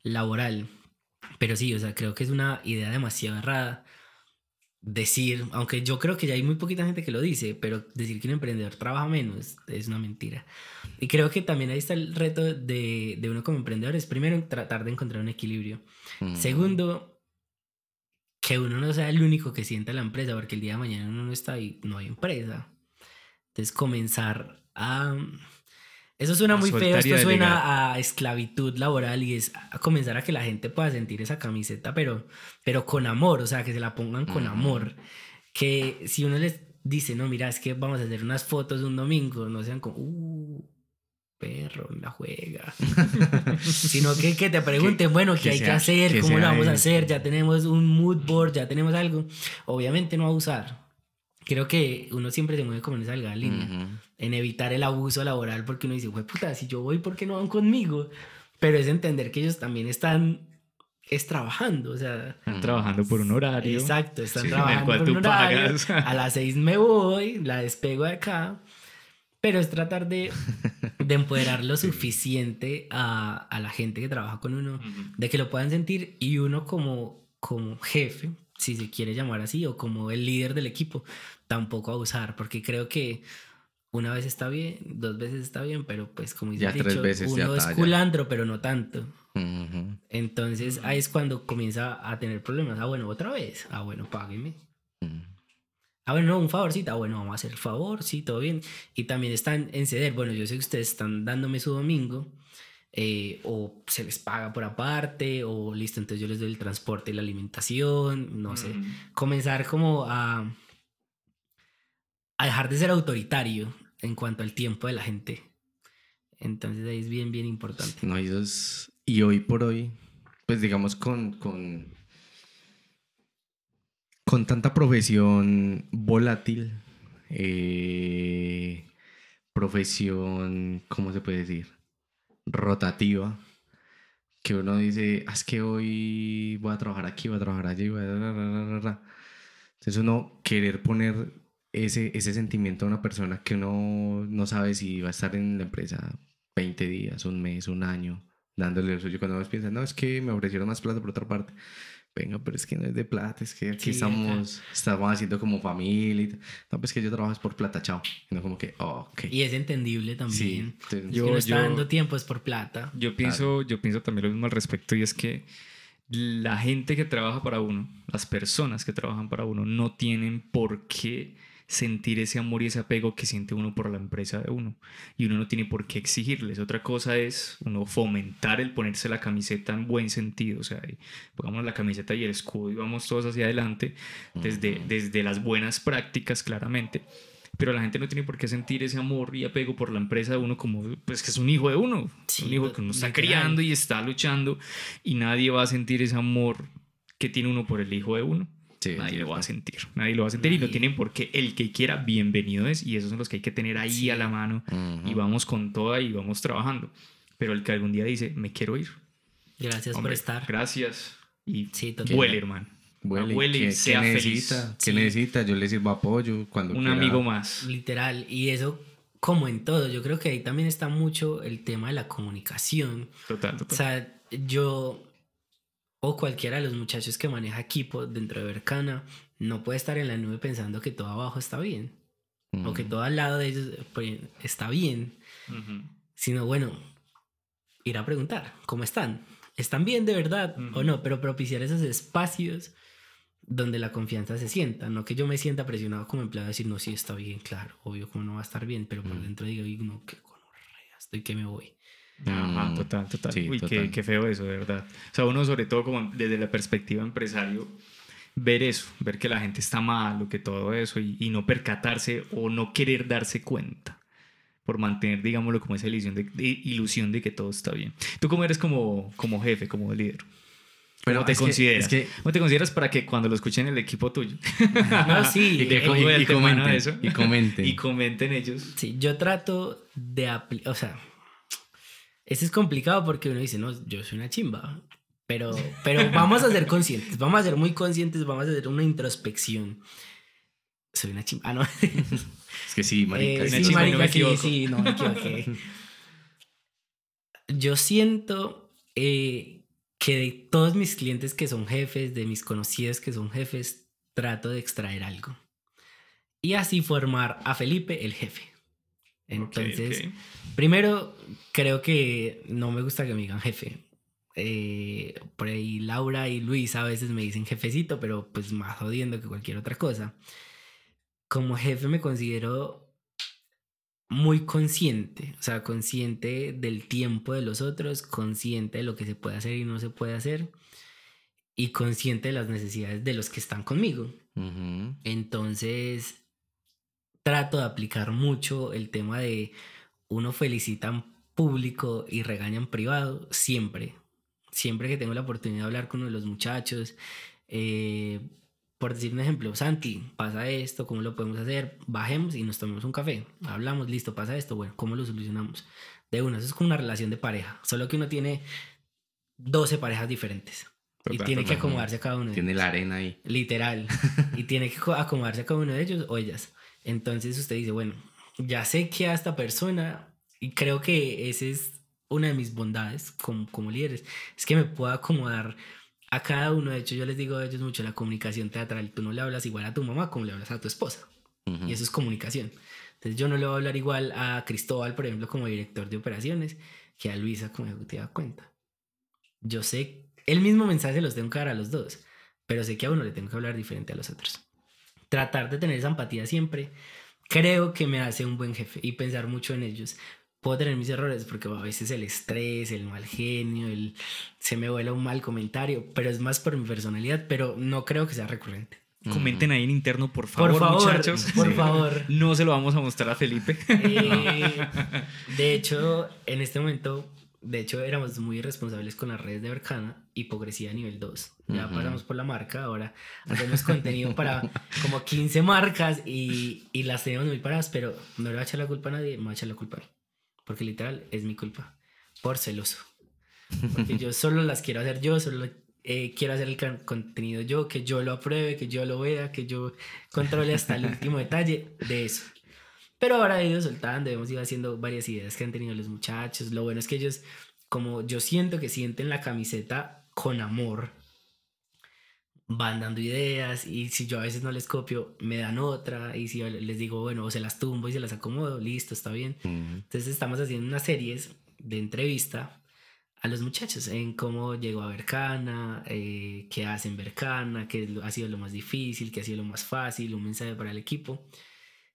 laboral. Pero sí, o sea, creo que es una idea demasiado errada decir, aunque yo creo que ya hay muy poquita gente que lo dice, pero decir que un emprendedor trabaja menos es una mentira. Y creo que también ahí está el reto de, de uno como emprendedor, es primero tratar de encontrar un equilibrio. Segundo, que uno no sea el único que sienta la empresa, porque el día de mañana uno no está ahí, no hay empresa. Entonces comenzar a... Eso suena muy feo, esto suena a esclavitud laboral y es a comenzar a que la gente pueda sentir esa camiseta, pero, pero con amor, o sea, que se la pongan con amor. Que si uno les dice, no, mira, es que vamos a hacer unas fotos un domingo, no sean como, uh, perro, la juega. Sino que, que te pregunten, bueno, ¿qué hay que hacer? ¿Cómo lo vamos a hacer? Ya tenemos un mood board, ya tenemos algo. Obviamente no abusar. Creo que uno siempre se mueve como en esa línea. En evitar el abuso laboral porque uno dice, güey, puta, si yo voy, ¿por qué no van conmigo? Pero es entender que ellos también están es trabajando, o sea... Están trabajando por un horario. Exacto, están trabajando por un horario. A las seis me voy, la despego de acá pero es tratar de, de empoderar lo suficiente a, a, la gente que trabaja con uno, de que lo puedan sentir y uno como, como jefe, si se quiere llamar así, o como el líder del equipo, tampoco abusar, porque creo que una vez está bien, dos veces está bien, pero pues como dice dicho, uno es culandro, pero no tanto. Entonces ahí es cuando comienza a tener problemas. Ah, bueno, otra vez. Ah, bueno, págueme. Ah, bueno, no, un favorcito. Ah, bueno, vamos a hacer el favor, sí, todo bien. Y también están en ceder. Bueno, yo sé que ustedes están dándome su domingo. Eh, o se les paga por aparte, o listo, entonces yo les doy el transporte y la alimentación, no sé. Comenzar como a, a dejar de ser autoritario en cuanto al tiempo de la gente. Entonces ahí es bien, bien importante. No, y, y hoy por hoy, pues digamos con, con con tanta profesión volátil, eh, profesión, ¿cómo se puede decir? Rotativa, que uno dice, ah, es que hoy voy a trabajar aquí, voy a trabajar allí, voy a... Entonces uno querer poner ese, ese sentimiento a una persona que uno no sabe si va a estar en la empresa 20 días, un mes, un año, dándole el suyo. Cuando uno piensa, no, es que me ofrecieron más plata por otra parte venga, pero es que no es de plata, es que aquí estamos, estamos haciendo como familia. No, pues que yo trabajo es por plata, chao. Y no como que, oh, ok. Y es entendible también. Sí, yo, que no está dando tiempo es por plata. Yo pienso, yo pienso también lo mismo al respecto y es que la gente que trabaja para uno, las personas que trabajan para uno, no tienen por qué sentir ese amor y ese apego que siente uno por la empresa de uno. Y uno no tiene por qué exigirles. Otra cosa es uno fomentar el ponerse la camiseta en buen sentido. O sea, pongamos la camiseta y el escudo y vamos todos hacia adelante desde, desde las buenas prácticas, claramente. Pero la gente no tiene por qué sentir ese amor y apego por la empresa de uno como, pues que es un hijo de uno. un hijo que uno está criando y está luchando y nadie va a sentir ese amor que tiene uno por el hijo de uno nadie lo va a sentir. Nadie lo va a sentir y no tienen por qué. El que quiera, bienvenido es. Y esos son los que hay que tener ahí a la mano. Y vamos con toda y vamos trabajando. Pero el que algún día dice, me quiero ir. Gracias por estar. Gracias. Y sí, huele, hermano. Huele, y sea feliz. ¿Qué necesita? Yo le sirvo apoyo cuando Un amigo más. Literal. Y eso como en todo, yo creo que ahí también está mucho el tema de la comunicación. Total, total. O sea, yo o cualquiera de los muchachos que maneja equipo dentro de Bercana no puede estar en la nube pensando que todo abajo está bien o que todo al lado de ellos pues, está bien, sino bueno, ir a preguntar, ¿cómo están? ¿Están bien de verdad o no? Pero propiciar esos espacios donde la confianza se sienta, no que yo me sienta presionado como empleado a decir, no, sí está bien, claro, obvio como no va a estar bien, pero por dentro digo, no, qué estoy que me voy. Ajá, total, total. Uy, Qué, qué, feo eso, de verdad. O sea, uno sobre todo como desde la perspectiva empresario, ver eso, ver que la gente está mal o que todo eso y, y no percatarse o no querer darse cuenta por mantener, digámoslo, como esa ilusión de, ilusión de que todo está bien. ¿Tú cómo eres como, como jefe, como líder? ¿Cómo te consideras? Que, ¿Cómo te consideras para que cuando lo escuchen el equipo tuyo? No, sí. y, y, comenten, eso. y comenten. y comenten ellos. Sí, yo trato de aplicar, o sea, eso es complicado porque uno dice, no, yo soy una chimba. Pero, pero vamos a ser conscientes, vamos a ser muy conscientes, vamos a hacer una introspección. Soy una chimba. Ah, no. Es que sí, marica. Eh, sí, marica, sí, sí, no me equivoqué. Yo siento eh, que de todos mis clientes que son jefes, de mis conocidos que son jefes, trato de extraer algo. Y así formar a Felipe el jefe. Entonces, primero, creo que no me gusta que me digan jefe. Eh, por ahí Laura y Luis a veces me dicen jefecito, pero pues más jodiendo que cualquier otra cosa. Como jefe me considero muy consciente, o sea, consciente del tiempo de los otros, consciente de lo que se puede hacer y no se puede hacer, y consciente de las necesidades de los que están conmigo. Entonces, trato de aplicar mucho el tema de uno felicita en público y regaña en privado, siempre. Siempre que tengo la oportunidad de hablar con uno de los muchachos, eh, por decir un ejemplo, Santi, pasa esto, ¿cómo lo podemos hacer? Bajemos y nos tomemos un café. Hablamos, listo, pasa esto, bueno, ¿cómo lo solucionamos? De una, eso es como una relación de pareja, solo que uno tiene 12 parejas diferentes. y tiene que acomodarse a cada uno de Tiene la arena ahí. Literal. y tiene que acomodarse a cada uno de ellos o ellas. Entonces usted dice, bueno, ya sé que a esta persona, y creo que esa es una de mis bondades como, como líderes, es que me puedo acomodar a cada uno. De hecho, yo les digo a ellos mucho la comunicación teatral. Tú no le hablas igual a tu mamá como le hablas a tu esposa. Y eso es comunicación. Entonces yo no le voy a hablar igual a Cristóbal, por ejemplo, como director de operaciones, que a Luisa como ejecutiva de cuenta. Yo sé, el mismo mensaje los tengo que dar a los dos, pero sé que a uno le tengo que hablar diferente a los otros tratar de tener esa empatía siempre, creo que me hace un buen jefe y pensar mucho en ellos. Puedo tener mis errores porque a veces el estrés, el mal genio, el se me vuela un mal comentario, pero es más por mi personalidad, pero no creo que sea recurrente. Comenten ahí en interno, por favor, por favor muchachos. Por favor. No se lo vamos a mostrar a Felipe. Eh, de hecho, en este momento de hecho, éramos muy responsables con las redes de Bercana, hipocresía nivel 2. Ya pasamos por la marca, ahora hacemos contenido para como 15 marcas y, y, las tenemos muy paradas, pero no le voy a echar la culpa a nadie, me voy a echar la culpa a mí. Porque literal es mi culpa, por celoso. Porque yo solo las quiero hacer yo, solo eh, quiero hacer el contenido yo, que yo lo apruebe, que yo lo vea, que yo controle hasta el último detalle de eso. Pero ahora he ido soltando, hemos ido haciendo varias ideas que han tenido los muchachos. Lo bueno es que ellos, como yo siento que sienten la camiseta con amor, van dando ideas y si yo a veces no les copio, me dan otra y si les digo, bueno, o se las tumbo y se las acomodo, listo, está bien. Entonces estamos haciendo unas series de entrevista a los muchachos en cómo llegó a Bercana, eh, qué hacen Bercana, qué ha sido lo más difícil, qué ha sido lo más fácil, un mensaje para el equipo.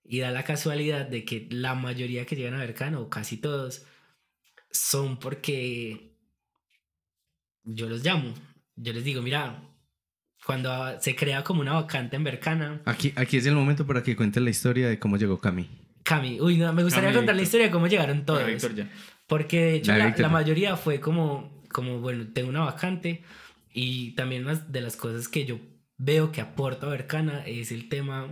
Y da la casualidad de que la mayoría que llegan a Bercano, o casi todos, son porque yo los llamo. Yo les digo, mira, cuando se crea como una vacante en Bercana. Aquí, aquí es el momento para que cuentes la historia de cómo llegó Cami. Cami, uy, no, me gustaría contar la historia de cómo llegaron todos. Porque de hecho la, la, mayoría fue como, como, bueno, tengo una vacante y también una de las cosas que yo veo que aporta Bercana es el tema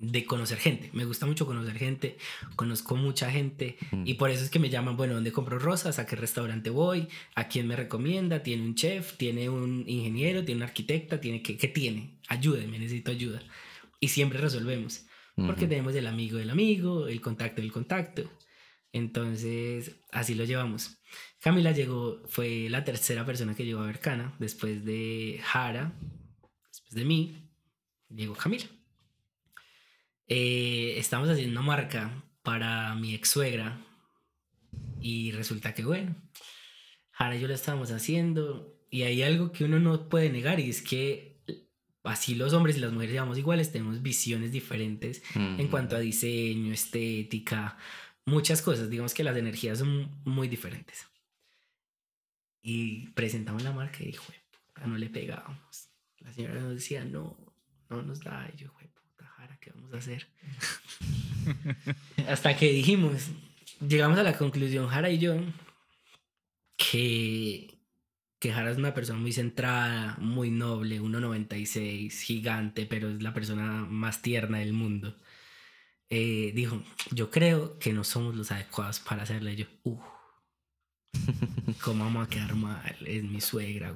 de conocer gente. Me gusta mucho conocer gente, conozco mucha gente mm. y por eso es que me llaman, bueno, ¿dónde compro rosas? ¿A qué restaurante voy? ¿A quién me recomienda? ¿Tiene un chef? ¿Tiene un ingeniero? ¿Tiene un arquitecta? ¿Tiene qué, qué tiene? Ayúdeme, necesito ayuda. Y siempre resolvemos, porque tenemos el amigo del amigo, el contacto del contacto. Entonces, así lo llevamos. Camila llegó, fue la tercera persona que llegó a Bercana, después de Jara, después de mí, llegó Camila. Eh, estamos haciendo una marca para mi ex suegra y resulta que bueno, y yo la estábamos haciendo y hay algo que uno no puede negar y es que así los hombres y las mujeres llevamos iguales, tenemos visiones diferentes en cuanto a diseño, estética, muchas cosas, digamos que las energías son muy diferentes. Y presentamos la marca y dijo, no le pegábamos. La señora nos decía, no, no nos da. Y yo, ¿qué vamos a hacer? Hasta que dijimos, llegamos a la conclusión, Jara y yo, que, que Jara es una persona muy centrada, muy noble, 1,96, gigante, pero es la persona más tierna del mundo. Eh, dijo, yo creo que no somos los adecuados para hacerle. yo, uh, ¿cómo vamos a quedar mal? Es mi suegra,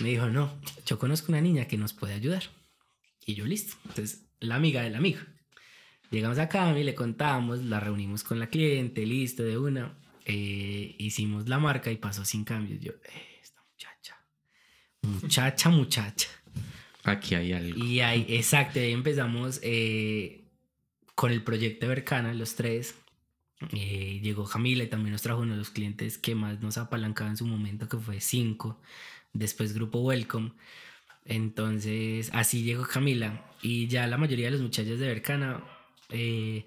Me dijo, no, yo conozco una niña que nos puede ayudar. Y yo listo. Entonces, la amiga del amigo. Llegamos a Cami, le contamos, la reunimos con la cliente, listo, de una. Eh, hicimos la marca y pasó sin cambios. Yo, eh, esta muchacha. Muchacha, muchacha. Aquí hay algo. Y ahí, exacto, ahí empezamos eh, con el proyecto de Bercana, los tres. llegó Camila y también nos trajo uno de los clientes que más nos apalancaba en su momento, que fue Cinco. Después Grupo Welcome. Entonces, así llegó Camila. Y ya la mayoría de los muchachos de Bercana, eh,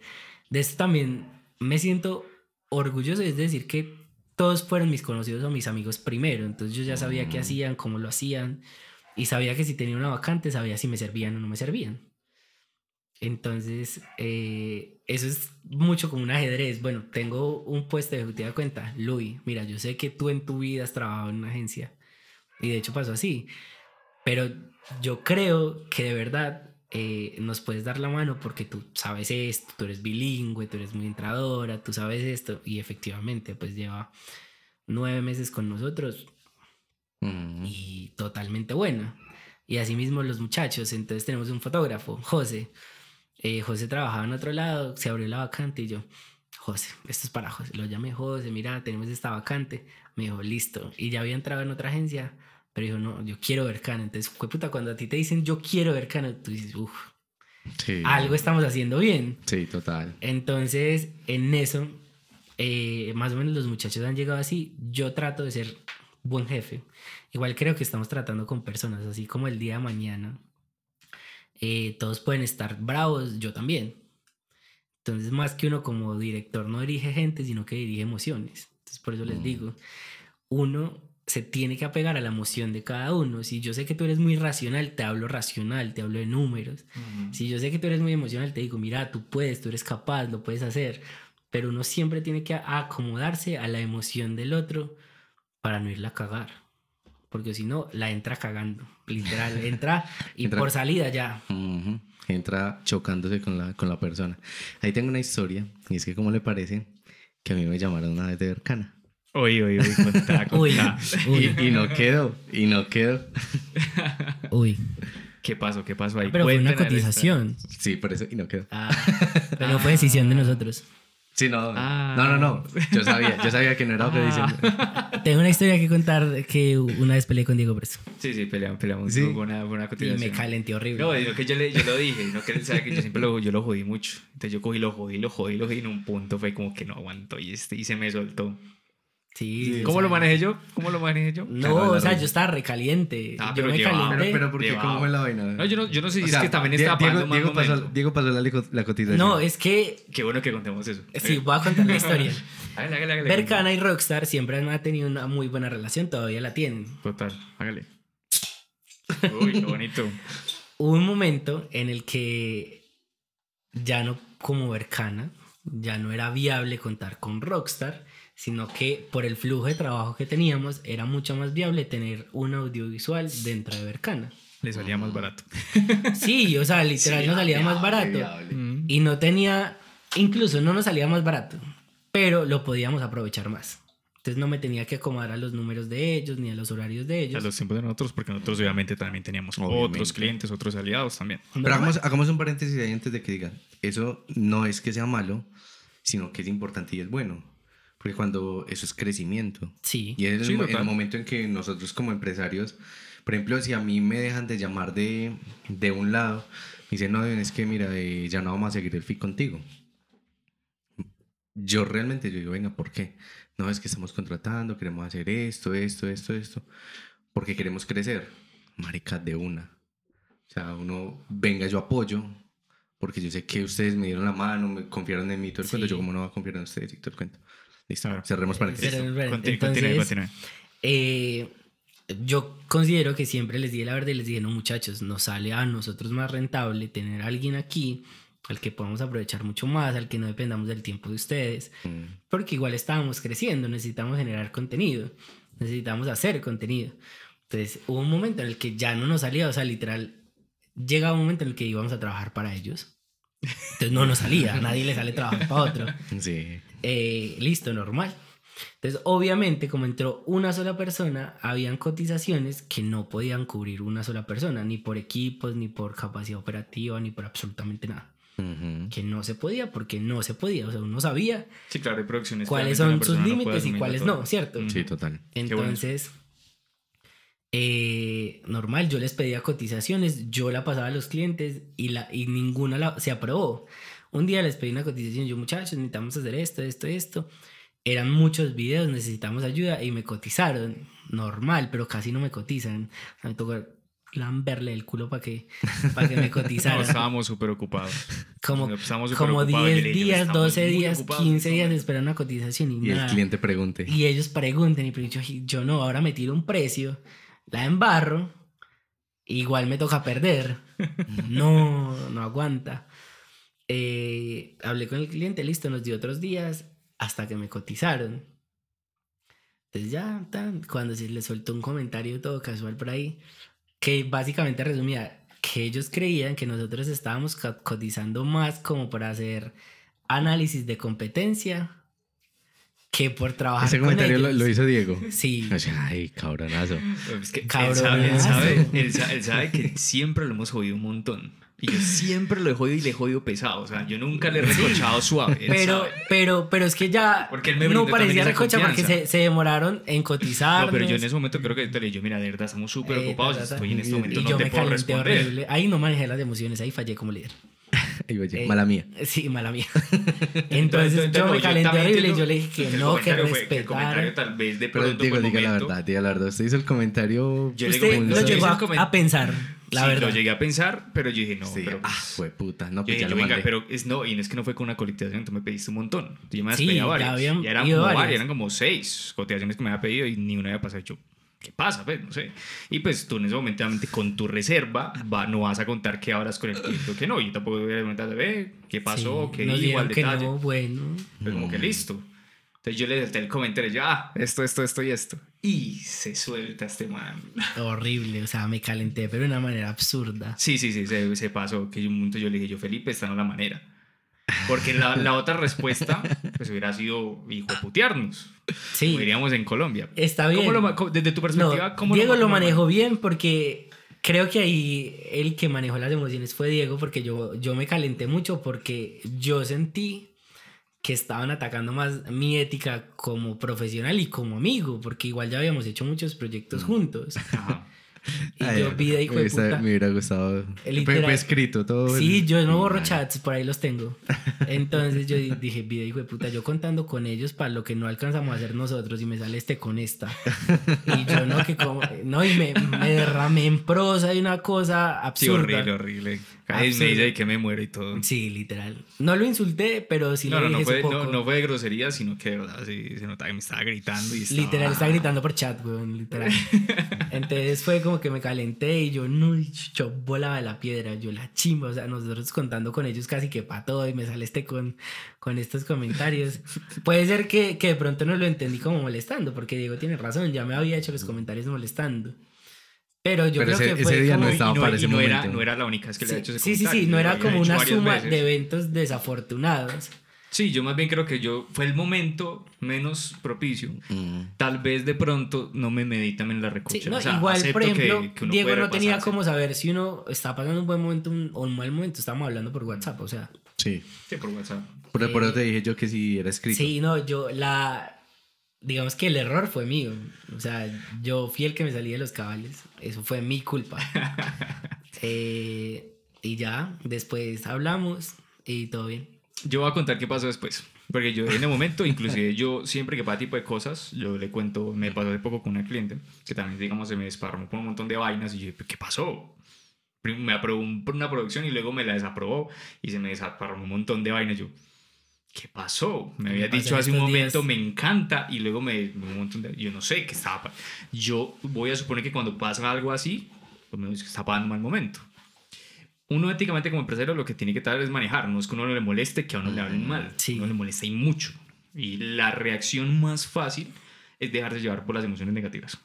de esto también me siento orgulloso, es decir, que todos fueron mis conocidos o mis amigos primero. Entonces yo ya sabía qué mm. hacían, cómo lo hacían. Y sabía que si tenía una vacante, sabía si me servían o no me servían. Entonces, eh, eso es mucho como un ajedrez. Bueno, tengo un puesto de ejecutiva de cuenta. Luis, mira, yo sé que tú en tu vida has trabajado en una agencia. Y de hecho pasó así. Pero yo creo que de verdad eh, nos puedes dar la mano porque tú sabes esto, tú eres bilingüe, tú eres muy entradora, tú sabes esto. Y efectivamente, pues lleva nueve meses con nosotros mm. y totalmente buena. Y asimismo los muchachos, entonces tenemos un fotógrafo, José. Eh, José trabajaba en otro lado, se abrió la vacante y yo, José, esto es para José. Lo llamé José, mira, tenemos esta vacante. Me dijo, listo. Y ya había entrado en otra agencia pero dijo, no, yo quiero ver Cana. Entonces, puta, cuando a ti te dicen, yo quiero ver Cana, tú dices, uff, algo estamos haciendo bien. Sí, total. Entonces, en eso, eh, más o menos los muchachos han llegado así. Yo trato de ser buen jefe. Igual creo que estamos tratando con personas, así como el día de mañana. Eh, todos pueden estar bravos, yo también. Entonces, más que uno como director no dirige gente, sino que dirige emociones. Entonces, por eso les mm. digo, uno se tiene que apegar a la emoción de cada uno. Si yo sé que tú eres muy racional, te hablo racional, te hablo de números. Si yo sé que tú eres muy emocional, te digo, mira, tú puedes, tú eres capaz, lo puedes hacer. Pero uno siempre tiene que acomodarse a la emoción del otro para no irla a cagar. Porque si no, la entra cagando. Literal, entra y por salida ya. Entra chocándose con la, con la persona. Ahí tengo una historia, y es que, ¿cómo le parece que a mí me llamaron una vez de Bercana? Uy, uy, uy, contá, contá. uy, Y, no quedó, y no quedó. Uy. ¿Qué pasó? ¿Qué pasó ahí? Pero fue una cotización. Sí, por eso, y no quedó. Ah, pero no fue decisión de nosotros. Sí, no. Ah. No, no, no. Yo sabía, yo sabía que no era ah. Tengo una historia que contar que una vez peleé con Diego por eso. Sí, sí, peleamos, peleamos. Sí. Buena, buena cotización. Y me calenté horrible. No, que yo, le, yo lo dije, no que sabe que yo siempre lo, yo lo jodí mucho. Entonces yo cogí, lo jodí, lo jodí, lo jodí y en un punto fue como que no aguanto y, este, y se me soltó. Sí, ¿Cómo lo manejé yo? ¿Cómo lo manejé yo? No, o sea, yo estaba recaliente. Ah, pero yo me calenté. Pero, ¿por qué? ¿Cómo fue la vaina? No, yo no, yo no sé si es que también estaba Diego, pagando Diego, pasó, Diego pasó la, la, cotización. No, es que... Qué bueno que contemos eso. Sí, voy a contar la historia. hágale, hágale, hágale. Berkana y Rockstar siempre han tenido una muy buena relación, todavía la tienen. Total, hágale. Uy, qué bonito. Hubo un momento en el que ya no como Berkana, ya no era viable contar con Rockstar sino que por el flujo de trabajo que teníamos era mucho más viable tener un audiovisual dentro de Bercana. Le salía más barato. Sí, o sea, literal nos salía más barato. Y no tenía, incluso no nos salía más barato, pero lo podíamos aprovechar más. Entonces no me tenía que acomodar a los números de ellos ni a los horarios de ellos. A los tiempos de nosotros, porque nosotros obviamente también teníamos otros clientes, otros aliados también. Pero hagamos, un paréntesis ahí antes de que digan, eso no es que sea malo, sino que es importante y es bueno. Porque cuando eso es crecimiento. Sí. Y es el, el, momento en que nosotros como empresarios, por ejemplo, si a mí me dejan de llamar de, de un lado, me dicen, no, es que mira, eh, ya no vamos a seguir el FI contigo. Yo realmente yo digo, venga, ¿por qué? no es que estamos contratando, queremos hacer esto, esto, esto, esto, porque queremos crecer. Marica, de una. O sea, uno, venga, yo apoyo, porque yo sé que ustedes me dieron la mano, me confiaron en mí, todo el cuento. Yo, como no va a confiar en ustedes y todo el cuento. Listo, cerremos para que Entonces, eh, yo considero que siempre les dije la verdad y les dije, no, muchachos, nos sale a nosotros más rentable tener a alguien aquí al que podamos aprovechar mucho más, al que no dependamos del tiempo de ustedes, mm. porque igual estábamos creciendo, necesitamos generar contenido, necesitamos hacer contenido. Entonces hubo un momento en el que ya no nos salía, o sea, literal, llega un momento en el que íbamos a trabajar para ellos. Entonces no nos salía, a nadie le sale trabajar para otro. Sí. Eh, listo, normal. Entonces, obviamente, como entró una sola persona, habían cotizaciones que no podían cubrir una sola persona, ni por equipos, ni por capacidad operativa, ni por absolutamente nada que no se podía porque no se podía, o sea, uno sabía sí, claro, producciones cuáles son sus límites y cuáles no, ¿cierto? Sí, total. Entonces, eh, normal, yo les pedía cotizaciones, yo la pasaba a los clientes y, la, y ninguna la, se aprobó. Un día les pedí una cotización, yo muchachos, necesitamos hacer esto, esto, esto. Eran muchos videos, necesitamos ayuda y me cotizaron. Normal, pero casi no me cotizan. Me tocó lamberle el culo para que, para que me cotizaran. estábamos súper ocupados. Como, como 10 días, 12 días, 15 días de esperar una cotización y, y el cliente pregunte. Y ellos pregunten y yo, yo no, ahora me tiro un precio, la embarro, igual me toca perder. no, no aguanta. Eh, hablé con el cliente, listo, nos dio otros días hasta que me cotizaron. Entonces ya, cuando se le soltó un comentario todo casual por ahí, que básicamente resumía que ellos creían que nosotros estábamos cotizando más como para hacer análisis de competencia que por trabajar Ese comentario Lo, hizo Diego. Sí. Ay, cabronazo. Es que Él, sabe, él, sabe, que siempre lo hemos jodido un montón. Y yo siempre lo he jodido y le he jodido pesado. O sea, yo nunca le he reprochado suave. Pero, pero, pero es que ya porque él me no parecía recocha porque se, se, demoraron en cotizar. No, pero yo en ese momento creo que te le dije, mira, de verdad, estamos súper eh, ocupados. estoy en este momento, y no yo te me puedo responder. Horrible. Ahí no manejé las emociones, ahí fallé como líder. Eh, mala mía. Sí, mala mía. Entonces, yo me calenté horrible y yo le dije que, no, que respetara. tal vez de pronto Pero digo, diga la verdad, diga la verdad. Usted hizo el comentario. Yo Usted lo llegó a, pensar. La sí, verdad. lo llegué a pensar, pero yo dije, no, pero. Ah, fue puta. No, pues ya lo venga, pero es, no, y no es que no fue con una cotización, tú me pediste un montón. Yo me habías pedido varias. Ya, eran como varias, eran como seis cotizaciones que me había pedido y ni una había pasado. Yo, ¿qué pasa? Pues, no sé. Y pues tú en ese momento, con tu reserva, va, no vas a contar qué hablas con el cliente o que no. Y tampoco voy a preguntar, ve, ¿qué pasó? ¿Qué igual detalle? No, bueno. Pues como que listo. Entonces yo le dejé el comentario, ya, ah, esto, esto, esto y esto. Y se suelta este man. Horrible, o sea, me calenté, pero de una manera absurda. Sí, sí, sí, se, se pasó. Que un momento yo le dije, yo, Felipe, esta no es la manera. Porque la, la, otra respuesta pues hubiera sido hijo putearnos. Sí. Como diríamos en Colombia. Está bien. desde tu perspectiva, ¿cómo Diego lo, manejó bien porque creo que ahí el que manejó las emociones fue Diego porque yo, yo me calenté mucho porque yo sentí que estaban atacando más mi ética como profesional y como amigo, porque igual ya habíamos hecho muchos proyectos mm. juntos. Ajá. Y yo pide hijo de puta. Me hubiera gustado. Fue, escrito todo. Sí, yo no borro chats, por ahí los tengo. Entonces yo dije, pide hijo de puta, yo contando con ellos para lo que no alcanzamos a hacer nosotros y me sale este con esta. Y yo no, que como. No, y me, me derramé en prosa y una cosa absurda. Sí, horrible, horrible. Ahí me dice que me muero y todo. Sí, literal. No lo insulté, pero sí no, le no, dije no, fue, no, fue de grosería, sino que de verdad sí, se notaba que me estaba gritando y estaba... Literal, estaba gritando por chat, weón, literal. Entonces fue como que me calenté y yo, no, yo volaba de la piedra, yo la chimba, o sea, nosotros contando con ellos casi que para todo y me sale este con, con estos comentarios. Puede ser que, que de pronto no lo entendí como molestando, porque Diego tiene razón, ya me había hecho los comentarios molestando. Pero yo creo ese, que fue ese día como- no estaba y no, para y ese no momento. era, no era la única vez que le he Sí, hecho ese sí, sí, sí, no era como una suma veces. de eventos desafortunados. Sí, yo más bien creo que yo fue el momento menos propicio. Mm. Tal vez de pronto no me medí también la recocha. Sí, no, O sea, igual, por que- ejemplo, que uno Diego no tenía repasarse. como saber si uno está pasando un buen momento un- o un mal momento. Estábamos hablando por WhatsApp, o sea. Sí. Sí, por WhatsApp. Por, por Eh, eso te dije yo que sí era escrito. Sí, no, yo la... Digamos que el error fue mío. O sea, yo fui el que me salí de los cabales. Eso fue mi culpa. Eh, y ya, después hablamos y todo bien. Yo voy a contar qué pasó después. Porque yo en el momento, inclusive yo siempre que pasa tipo de cosas, yo le cuento, me pasó hace poco con una cliente que también, digamos, se me desparramó con un montón de vainas y yo, ¿qué pasó? Me aprobó un- por una producción y luego me la desaprobó y se me desparramó un montón de vainas. Yo, ¿qué pasó? Me había dicho hace un momento, días. me encanta y luego me, un montón de, yo no sé qué estaba. Yo voy a suponer que cuando pasa algo así, pues me está pasando un mal momento uno éticamente como empresario lo que tiene que tratar es manejar, no es que uno no le moleste que a uno le hablen mal, Sí. uno le molesta y mucho. Y la reacción más fácil es dejarse llevar por las emociones negativas.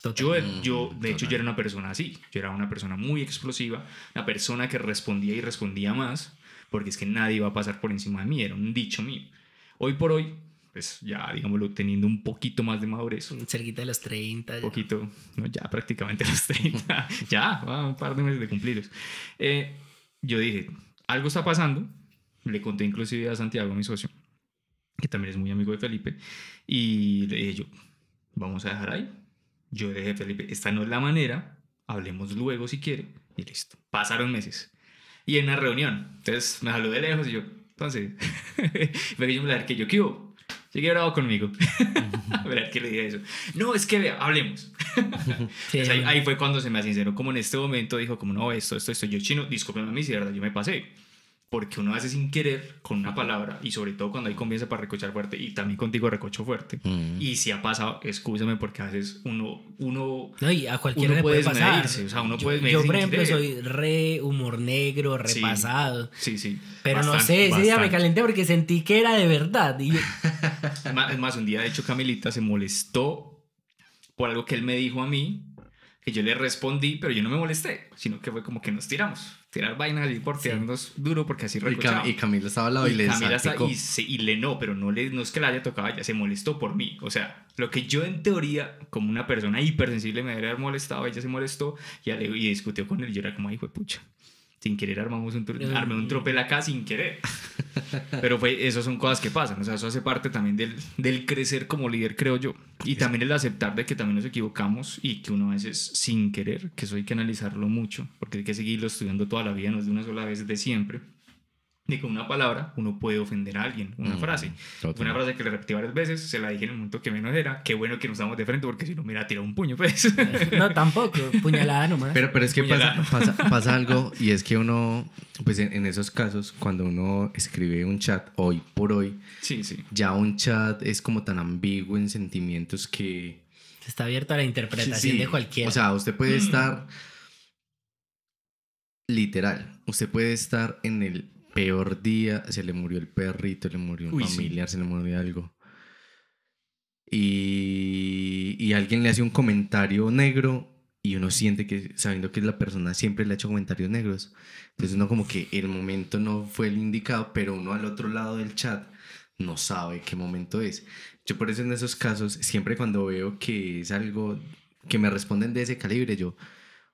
Total. Yo, Mm, yo de hecho, total. yo era una persona así, yo era una persona muy explosiva, una persona que respondía y respondía más, porque es que nadie iba a pasar por encima de mí, era un dicho mío. Hoy por hoy, pues ya, digámoslo, teniendo un poquito más de madurez, Cerquita de los 30. ya. poquito, no, ya prácticamente los 30, ya, va, un par de meses de cumplidos. Eh, yo dije, algo está pasando, le conté inclusive a Santiago, mi socio, que también es muy amigo de Felipe, y le dije yo, vamos a dejar ahí. Yo le dije, Felipe, esta no es la manera, hablemos luego si quiere, y listo. Pasaron meses. Y en una reunión, entonces me habló de lejos y yo, entonces, me que yo me la que yo, ¿qué hubo? Sigue bravo conmigo. Verá que le dije eso. No, es que vea, hablemos. Sí, Entonces, ahí, ahí fue cuando se me asinceró, como en este momento dijo, como no, esto, esto, esto. Yo, chino, discúlpeme a mí si de verdad yo me pasé. Porque uno hace sin querer con una palabra y sobre todo cuando hay confianza para recochar fuerte y también contigo recocho fuerte. Mm. Y si ha pasado, excúsame porque a veces uno, uno No, y a cualquiera uno le puede pasar. medirse, o sea, uno yo, puede yo, por ejemplo, soy re humor negro, Sí. repasado. Sí, sí. Pero no Bastante, sé, ese día me bastante. calenté porque sentí que era de verdad. Y yo- es más, un día, de hecho, Camilita se molestó por algo que él me dijo a mí, que yo le respondí, pero yo no me molesté, sino que fue como que nos tiramos. Tirar vainas y por tirarnos duro porque así Y, Cam- y Camilo estaba al lado y, Y le Camila y, se- y le no, pero no, le, no es que la haya tocado, ella se molestó por mí. O sea, lo que yo en teoría, como una persona hipersensible, me debería haber molestado, ella se molestó y, y discutió con él. Yo era como, ay, fue pucha. Sin querer armamos un, tro- Mm. armé un tropel acá sin querer. Pero fue, eso son cosas que pasan. O sea, eso hace parte también del, del crecer como líder, creo yo. Y también el aceptar de que también nos equivocamos y que uno a veces sin querer, que eso hay que analizarlo mucho, porque hay que seguirlo estudiando toda la vida, no es de una sola vez, de siempre. Y con una palabra uno puede ofender a alguien, una Mm, frase. total. Una frase que le repetí varias veces, se la dije en el momento que menos era. Qué bueno que nos damos de frente, porque si no, me hubiera tirado un puño, pues. no, tampoco, puñalada nomás. Pero, pero es que pasa, pasa, pasa algo y es que uno, pues en, en esos casos, cuando uno escribe un chat hoy por hoy, sí, sí. ya un chat es como tan ambiguo en sentimientos que... Está abierto a la interpretación Sí, de cualquiera. O sea, usted Mm. puede estar literal, usted puede estar en el peor día, se le murió el perrito, le murió un Uy, sí. familiar, se le murió algo. Y, y alguien le hace un comentario negro y uno siente que, sabiendo que la persona siempre le ha hecho comentarios negros, entonces uno como que el momento no fue el indicado, pero uno al otro lado del chat no sabe qué momento es. Yo por eso en esos casos, siempre cuando veo que es algo que me responden de ese calibre, yo,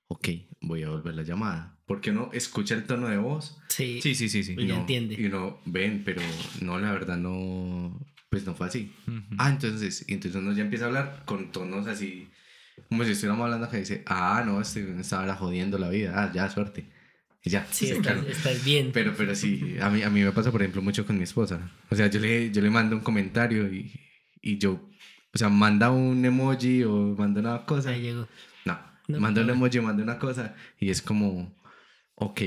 ok, voy a volver la llamada. Porque uno escucha el tono de voz sí, Sí, sí, sí, sí. Y uno- entiende. Y uno, ven, pero no, la verdad no, pues no fue así. Ujú. Ah, entonces, y entonces uno ya empieza a hablar con tonos así, como si estuviéramos hablando que dice, ah, no, este estaba jodiendo la vida, ah, ya, suerte. Y ya, Sí, estás, claro. estás bien. Pero, pero sí, a mí, a mí me pasa, por ejemplo, mucho con mi esposa. O sea, yo le, yo le mando un comentario y, y yo, o sea, manda un emoji o manda una cosa. Ahí llegó. No, No, manda un no. emoji, manda una cosa y es como, ok,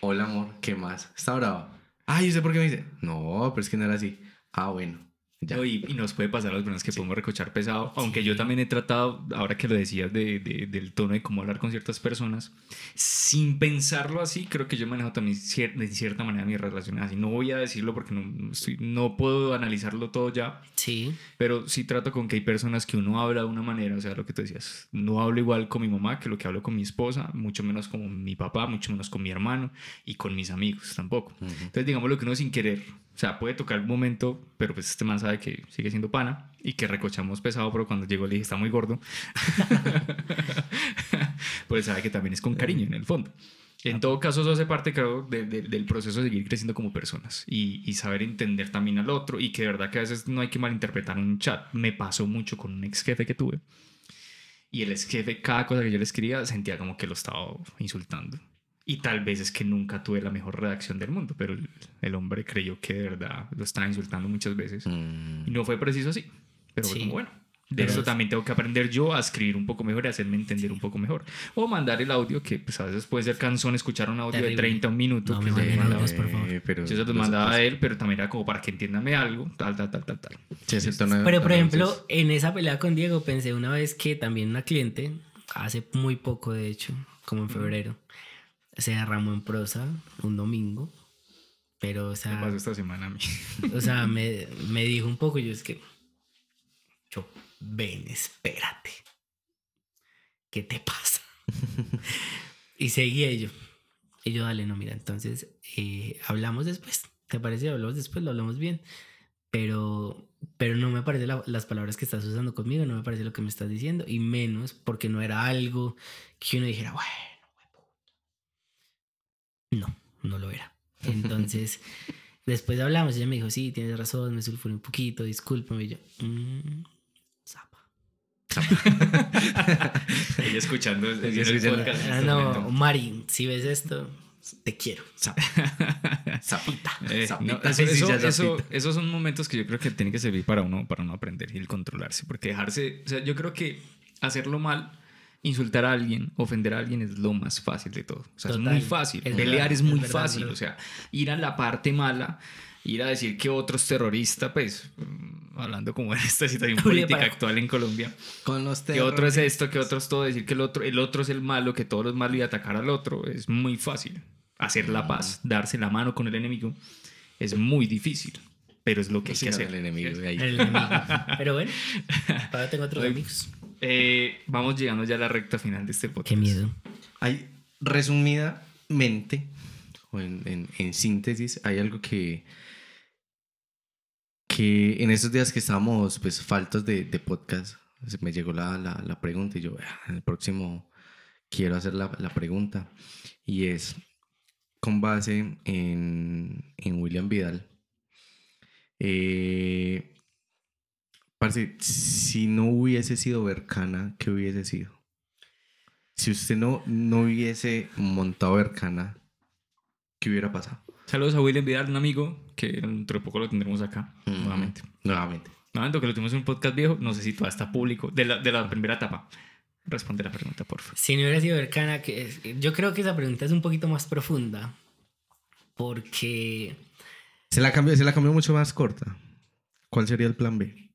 hola amor, ¿qué más? ¿Está brava? Yo sé por qué me dice, no, pero es que no era así. Ah, bueno. Y, nos puede pasar a las personas que podemos recochar pesado, aunque yo también he tratado, ahora que lo decías, de, del tono de cómo hablar con ciertas personas, sin pensarlo así, creo que yo he manejado también de cierta manera mis relaciones así. No voy a decirlo porque no, no puedo analizarlo todo ya, sí. pero sí trato con que hay personas que uno habla de una manera, o sea, lo que tú decías, no hablo igual con mi mamá que lo que hablo con mi esposa, mucho menos con mi papá, mucho menos con mi hermano y con mis amigos tampoco. Entonces, digamos lo que uno sin querer o sea, puede tocar un momento, pero pues este man sabe que sigue siendo pana y que recochamos pesado, pero cuando llegó le dije, está muy gordo. pues sabe que también es con cariño en el fondo. En todo caso, eso hace parte, creo, del proceso de seguir creciendo como personas y, y, saber entender también al otro y que de verdad que a veces no hay que malinterpretar un chat. Me pasó mucho con un ex jefe que tuve y el ex jefe, cada cosa que yo le escribía, sentía como que lo estaba insultando. Y tal vez es que nunca tuve la mejor redacción del mundo, pero el, hombre creyó que de verdad lo estaba insultando muchas veces. Mm. Y no fue preciso así. Pero bueno. De eso también tengo que aprender yo a escribir un poco mejor y hacerme entender un poco mejor. O mandar el audio, que pues a veces puede ser cansón escuchar un audio de 30 un minuto. No, me mandaba, por favor. Eh, pero yo se los mandaba a él, pero también era como para que entiéndame algo, tal, tal, tal, tal, tal. pero por ejemplo, en esa pelea con Diego pensé una vez que también una cliente, hace muy poco de hecho, como en febrero, se derramó en prosa un domingo. Pero, o sea. ¿Qué pasó esta semana a mí? O sea, me, me dijo un poco, yo es que. Yo, ven, espérate. ¿Qué te pasa? y seguía yo. Y yo, dale, no, mira, entonces eh, hablamos después. ¿Te parece? Hablamos después, lo hablamos bien. Pero, pero no me parece las palabras que estás usando conmigo, no me parece lo que me estás diciendo. Y menos porque no era algo que uno dijera, bueno no, no lo era. Entonces, después hablamos, ella me dijo, sí, tienes razón, me sulfuré un poquito, discúlpame. Y yo, mmm, zapa. ella escuchando, escuchando. Ah, no, Mari, si ves esto, te quiero. Zapita. Eh, eso, esos son momentos que yo creo que tienen que servir para uno, para uno aprender y el controlarse. Porque dejarse, o sea, yo creo que hacerlo mal insultar a alguien, ofender a alguien es lo más fácil de todo. O sea, es muy fácil. Pelear es muy fácil. O sea, ir a la parte mala, ir a decir que otro es terrorista, pues, mm, hablando como en esta situación política actual en Colombia. Con los Que otro es esto, que otro es todo, decir que el otro, el otro es el malo, que todos los malos y atacar al otro, es muy fácil. Hacer la paz, darse la mano con el enemigo, es muy difícil. Pero es lo que hay que hacer. El enemigo, de ahí. Pero bueno, ahora tengo otros amigos. Eh, vamos llegando ya a la recta final de este podcast. Qué miedo. Hay, resumidamente, o en, en, síntesis, hay algo que, que en estos días que estábamos pues faltos de, de podcast, me llegó la, la, la, pregunta y yo, ah, en el próximo quiero hacer la, la pregunta. Y es con base en, en William Vidal. Eh, Parce, si no hubiese sido Bercana, ¿qué hubiese sido? Si usted no, no hubiese montado Bercana, ¿qué hubiera pasado? Saludos a William Vidal, un amigo que dentro de poco lo tendremos acá, nuevamente. Nuevamente. Nuevamente, que lo tuvimos en un podcast viejo, no sé si todavía está público, de la, de la primera etapa. Responde la pregunta, por favor. Si no hubiera sido Bercana, que yo creo que esa pregunta es un poquito más profunda, porque... Se la cambió, se la cambió mucho más corta. ¿Cuál sería el plan B?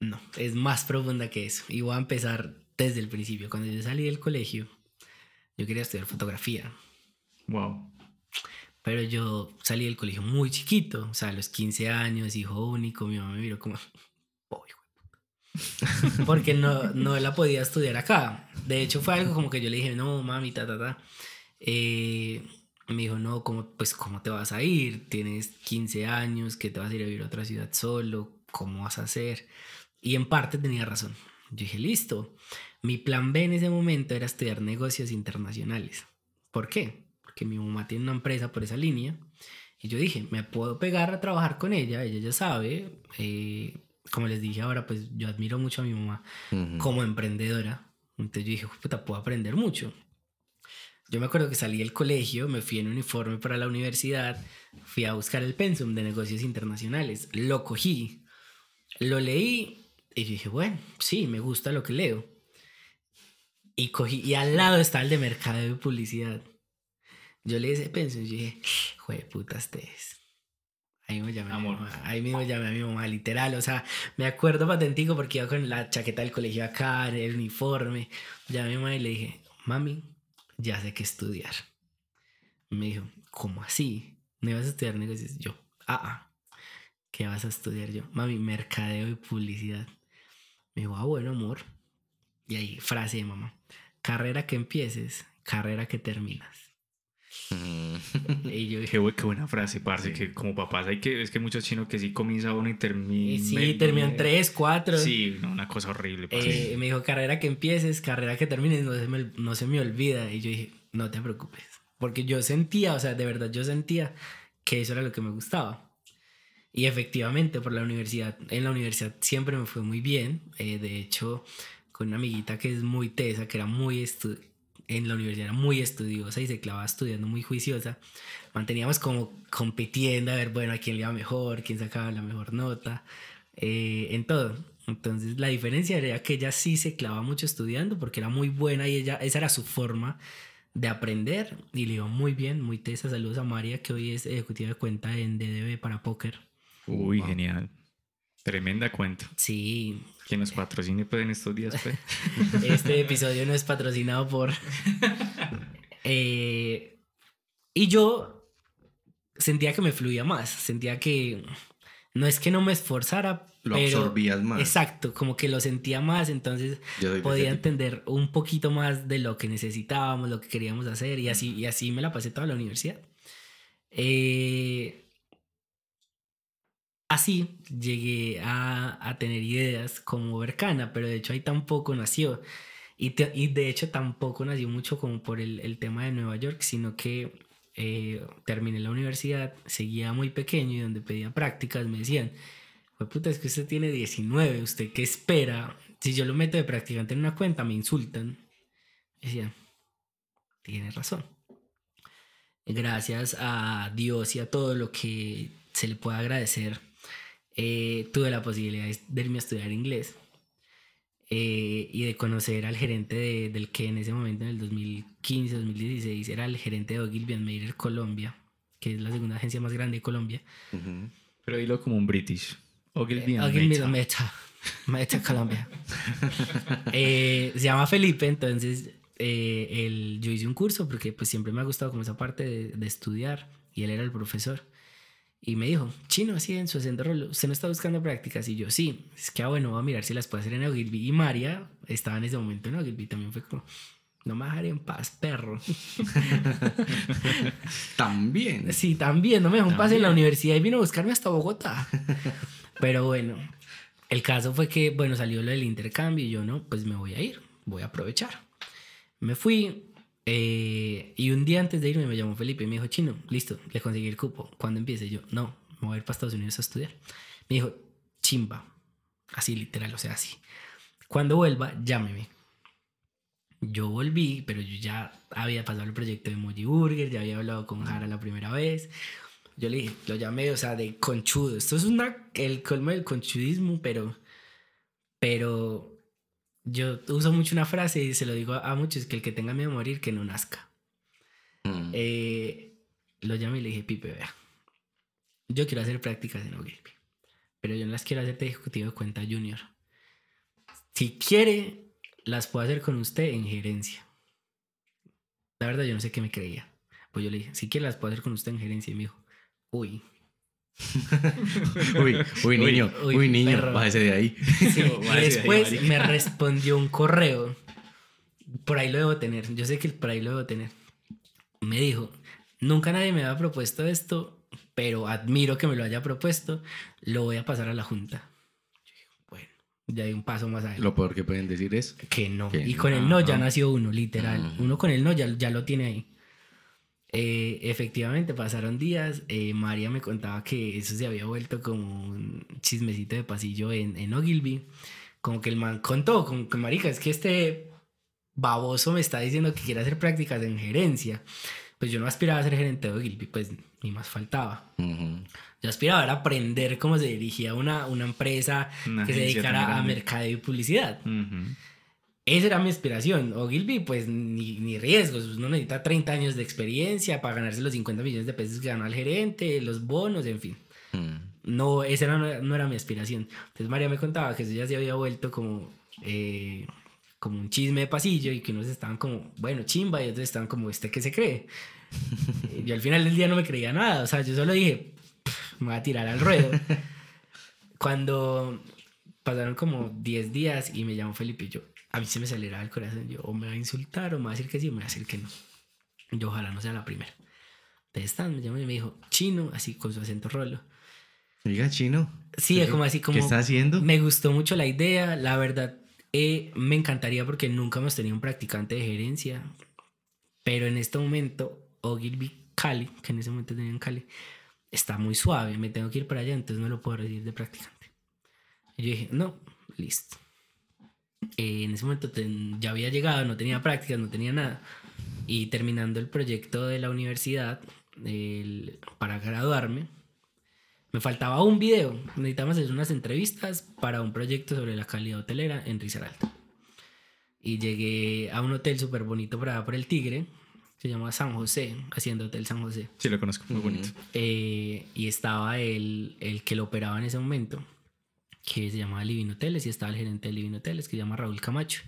No, es más profunda que eso. Y voy a empezar desde el principio. Cuando yo salí del colegio, yo quería estudiar fotografía. Wow. Pero yo salí del colegio muy chiquito, o sea, a los 15 años, hijo único, mi mamá me miró como, porque no, no la podía estudiar acá. De hecho, fue algo como que yo le dije, no, mami, ta, ta, ta. Eh, me dijo, no, ¿cómo, pues, ¿cómo te vas a ir? Tienes 15 años, que te vas a ir a vivir a otra ciudad solo, ¿cómo vas a hacer? Y en parte tenía razón. Yo dije, listo. Mi plan B en ese momento era estudiar negocios internacionales. ¿Por qué? Porque mi mamá tiene una empresa por esa línea. Y yo dije, me puedo pegar a trabajar con ella, ella ya sabe. Eh, como les dije ahora, pues yo admiro mucho a mi mamá como emprendedora. Entonces yo dije, puta, puedo aprender mucho. Yo me acuerdo que salí del colegio, me fui en uniforme para la universidad, fui a buscar el pensum de negocios internacionales, lo cogí, lo leí y yo dije, bueno, sí, me gusta lo que leo. Y cogí, y al lado está el de mercado de publicidad. Yo le hice pensé y dije, joder, puta, ustedes. Ahí me llamé a mi mamá. Ahí mismo llamé a mi mamá, literal. O sea, me acuerdo patentico porque iba con la chaqueta del colegio acá, el uniforme. Llamé a mi mamá y le dije, mami, ya sé qué estudiar. Me dijo, ¿cómo así? ¿No ibas a estudiar negocios? Yo, ah, ah. ¿Qué vas a estudiar yo? Mami, mercadeo y publicidad. Me dijo, ah, bueno, amor. Y ahí, frase de mamá. Carrera que empieces, carrera que terminas. Mm. y yo dije, qué, buena frase, parce, que como papás hay que, es que muchos chinos que sí comienza uno y termina. Sí, terminan tres, cuatro. Sí, una cosa horrible. Eh, me dijo, carrera que empieces, carrera que termines, no se, me, no se me olvida. Y yo dije, no te preocupes. Porque yo sentía, o sea, de verdad yo sentía que eso era lo que me gustaba. Y efectivamente, por la universidad, en la universidad siempre me fue muy bien. Eh, de hecho, con una amiguita que es muy tesa, que era muy en la universidad era muy estudiosa y se clavaba estudiando muy juiciosa. Manteníamos como compitiendo a ver, bueno, a quién le iba mejor, quién sacaba la mejor nota, eh, en todo. Entonces la diferencia era que ella sí se clavaba mucho estudiando porque era muy buena y ella, esa era su forma de aprender y le iba muy bien, muy tesa. Saludos a María que hoy es ejecutiva de cuenta en DDB para póker. Uy, genial. Tremenda cuenta. Sí. Que nos patrocine pues, en estos días. Pues. Este episodio no es patrocinado por... Eh, y yo sentía que me fluía más, sentía que no es que no me esforzara, lo absorbías más. Exacto, como que lo sentía más, entonces podía entender un poquito más de lo que necesitábamos, lo que queríamos hacer y así, y así me la pasé toda la universidad. Eh, Así llegué a, tener ideas como Bercana, pero de hecho ahí tampoco nació. Y, y de hecho tampoco nació mucho como por el, tema de Nueva York, sino que eh, terminé la universidad, seguía muy pequeño y donde pedía prácticas me decían, pues puta, es que usted tiene 19, ¿usted qué espera? Si yo lo meto de practicante en una cuenta, me insultan. Decían, tiene razón. Gracias a Dios y a todo lo que se le puede agradecer eh, tuve la posibilidad de irme a estudiar inglés eh, y de conocer al gerente del que en ese momento, en el 2015-2016, era el gerente de Ogilvy Mayer Colombia, que es la segunda agencia más grande de Colombia. Pero dilo como un British. Ogilvy, eh, Meta. Meta Colombia. se llama Felipe, entonces el, yo hice un curso porque pues siempre me ha gustado como esa parte de, de estudiar y él era el profesor. Y me dijo, chino, así en su acento ¿usted no está buscando prácticas? Y yo, sí, es que, ah, bueno, voy a mirar si las puedo hacer en Ogilvy. Y María estaba en ese momento en Ogilvy, también fue como, no me dejaré en paz, perro. también. Sí, también, no me dejó en paz en la universidad y vino a buscarme hasta Bogotá. Pero bueno, el caso fue que, bueno, salió lo del intercambio y yo, no, pues me voy a ir, voy a aprovechar. Me fui, eh, y un día antes de irme me llamó Felipe y me dijo, chino, listo, le conseguí el cupo. ¿Cuándo empiece? Yo, no, me voy a ir para Estados Unidos a estudiar. Me dijo, chimba. Así literal, o sea, así. Cuando vuelva, llámeme. Yo volví, pero yo ya había pasado el proyecto de Moji Burger, ya había hablado con Jara la primera vez. Yo le dije, lo llamé, o sea, de conchudo. Esto es una, el colmo del conchudismo, pero, pero yo uso mucho una frase y se lo digo a muchos, que el que tenga miedo a morir, que no nazca. Mm. Eh, lo llamé y le dije, Pipe, vea, yo quiero hacer prácticas en Ogilvy, pero yo no las quiero hacer de ejecutivo de cuenta junior. Si quiere, las puedo hacer con usted en gerencia. La verdad, yo no sé qué me creía. Pues yo le dije, si quiere, las puedo hacer con usted en gerencia. Y me dijo, uy, uy, uy, niño, uy, niño, bájese de ahí. después me respondió un correo. Por ahí lo debo tener. Yo sé que por ahí lo debo tener. Me dijo: Nunca nadie me había propuesto esto, pero admiro que me lo haya propuesto. Lo voy a pasar a la junta. Bueno, ya hay un paso más adelante. Lo peor que pueden decir es que no. y con el no ya nació uno, literal. Uno con el no ya, ya lo tiene ahí. Eh, efectivamente, pasaron días. Eh, María me contaba que eso se había vuelto como un chismecito de pasillo en, en Ogilvy. Como que el man contó, como que marica, es que este baboso me está diciendo que quiere hacer prácticas en gerencia. Pues yo no aspiraba a ser gerente de Ogilvy, pues ni más faltaba. Yo aspiraba a aprender cómo se dirigía una, una empresa que se dedicara a mercado y publicidad. Esa era mi inspiración. Ogilvy, pues ni, ni riesgos. Uno necesita 30 años de experiencia para ganarse los 50 millones de pesos que ganó el gerente, los bonos, en fin. Mm. No, esa no, era mi aspiración. Entonces María me contaba que eso ya se había vuelto como, eh, como un chisme de pasillo y que unos estaban como, bueno, chimba, y otros estaban como, ¿este qué se cree? y al final del día no me creía nada, o sea, yo solo dije, me voy a tirar al ruedo. Cuando pasaron como 10 días y me llamó Felipe y yo, a mí se me aceleraba el corazón, yo o me va a insultar o me va a decir que sí o me va a decir que no. Yo ojalá no sea la primera. Entonces están, me llamó y me dijo, chino, así con su acento rolo. Diga chino. Sí, es como así como... ¿Qué está haciendo? Me gustó mucho la idea, la verdad, eh, me encantaría porque nunca hemos tenido un practicante de gerencia, pero en este momento, Ogilvy Cali, que en ese momento tenía en Cali, está muy suave, me tengo que ir para allá, entonces no lo puedo recibir de practicante. Y yo dije, no, listo. Eh, en ese momento ya había llegado, no tenía prácticas, no tenía nada. Y terminando el proyecto de la universidad para graduarme, me faltaba un video. Necesitamos hacer unas entrevistas para un proyecto sobre la calidad hotelera en Risaralda. Y llegué a un hotel súper bonito por por el Tigre, se llama San José, Hacienda Hotel San José. Sí, lo conozco, muy bonito. Eh, y estaba el, el que lo operaba en ese momento, que se llamaba Living Hoteles, y estaba el gerente de Living Hoteles, que se llama Raúl Camacho,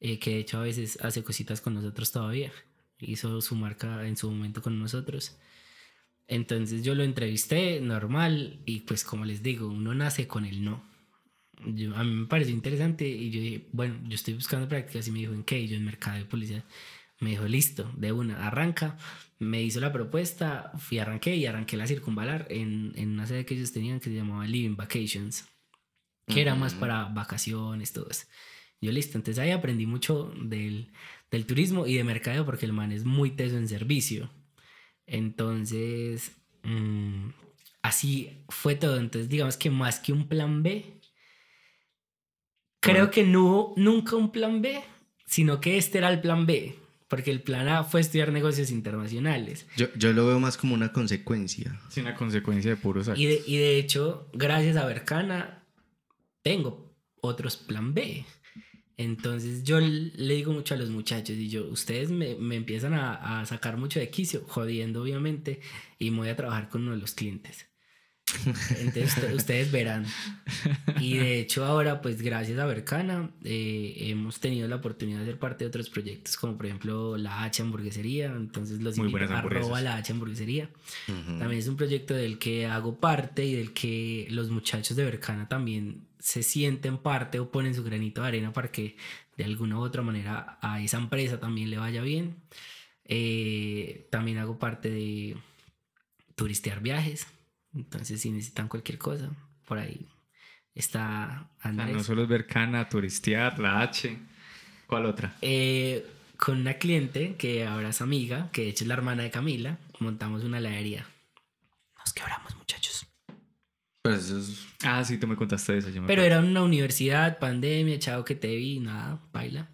eh, que de hecho a veces hace cositas con nosotros todavía. Hizo su marca en su momento con nosotros. Entonces yo lo entrevisté normal y pues como les digo, uno nace con el no. Yo, a mí me pareció interesante y yo dije, bueno, yo estoy buscando prácticas y me dijo, ¿en qué? Y yo en mercado de publicidad. Me dijo, listo, de una, arranca. Me hizo la propuesta, fui, arranqué y arranqué la circunvalar en, en una sede que ellos tenían que se llamaba Living Vacations, que era más para vacaciones, todo eso. Yo listo, entonces ahí aprendí mucho del, del turismo y de mercadeo porque el man es muy teso en servicio. Entonces, mm, así fue todo. Entonces, digamos que más que un plan B, creo que no hubo nunca un plan B, sino que este era el plan B. Porque el plan A fue estudiar negocios internacionales. Yo, yo lo veo más como una consecuencia. Sí, una consecuencia de puros actos. Y de, y de hecho, gracias a Bercana, tengo otros plan B. Entonces yo le digo mucho a los muchachos y yo, ustedes me, me empiezan a, a, sacar mucho de quicio, jodiendo obviamente, y me voy a trabajar con uno de los clientes. Entonces ustedes verán. Y de hecho ahora, pues gracias a Bercana, eh, hemos tenido la oportunidad de ser parte de otros proyectos, como por ejemplo la H hamburguesería. Entonces los Muy invito a arroba la H hamburguesería. También es un proyecto del que hago parte y del que los muchachos de Bercana también se sienten parte o ponen su granito de arena para que de alguna u otra manera a esa empresa también le vaya bien. Eh, también hago parte de turistear viajes. Entonces, si necesitan cualquier cosa, por ahí está Andrés. no solo es ver cana, turistear, la H. ¿Cuál otra? Eh, con una cliente que ahora es amiga, que de hecho es la hermana de Camila, montamos una heladería. Nos quebramos, muchachos. Pues Ah, sí, tú me contaste eso. Pero era una universidad, pandemia, chao que te vi, nada, baila.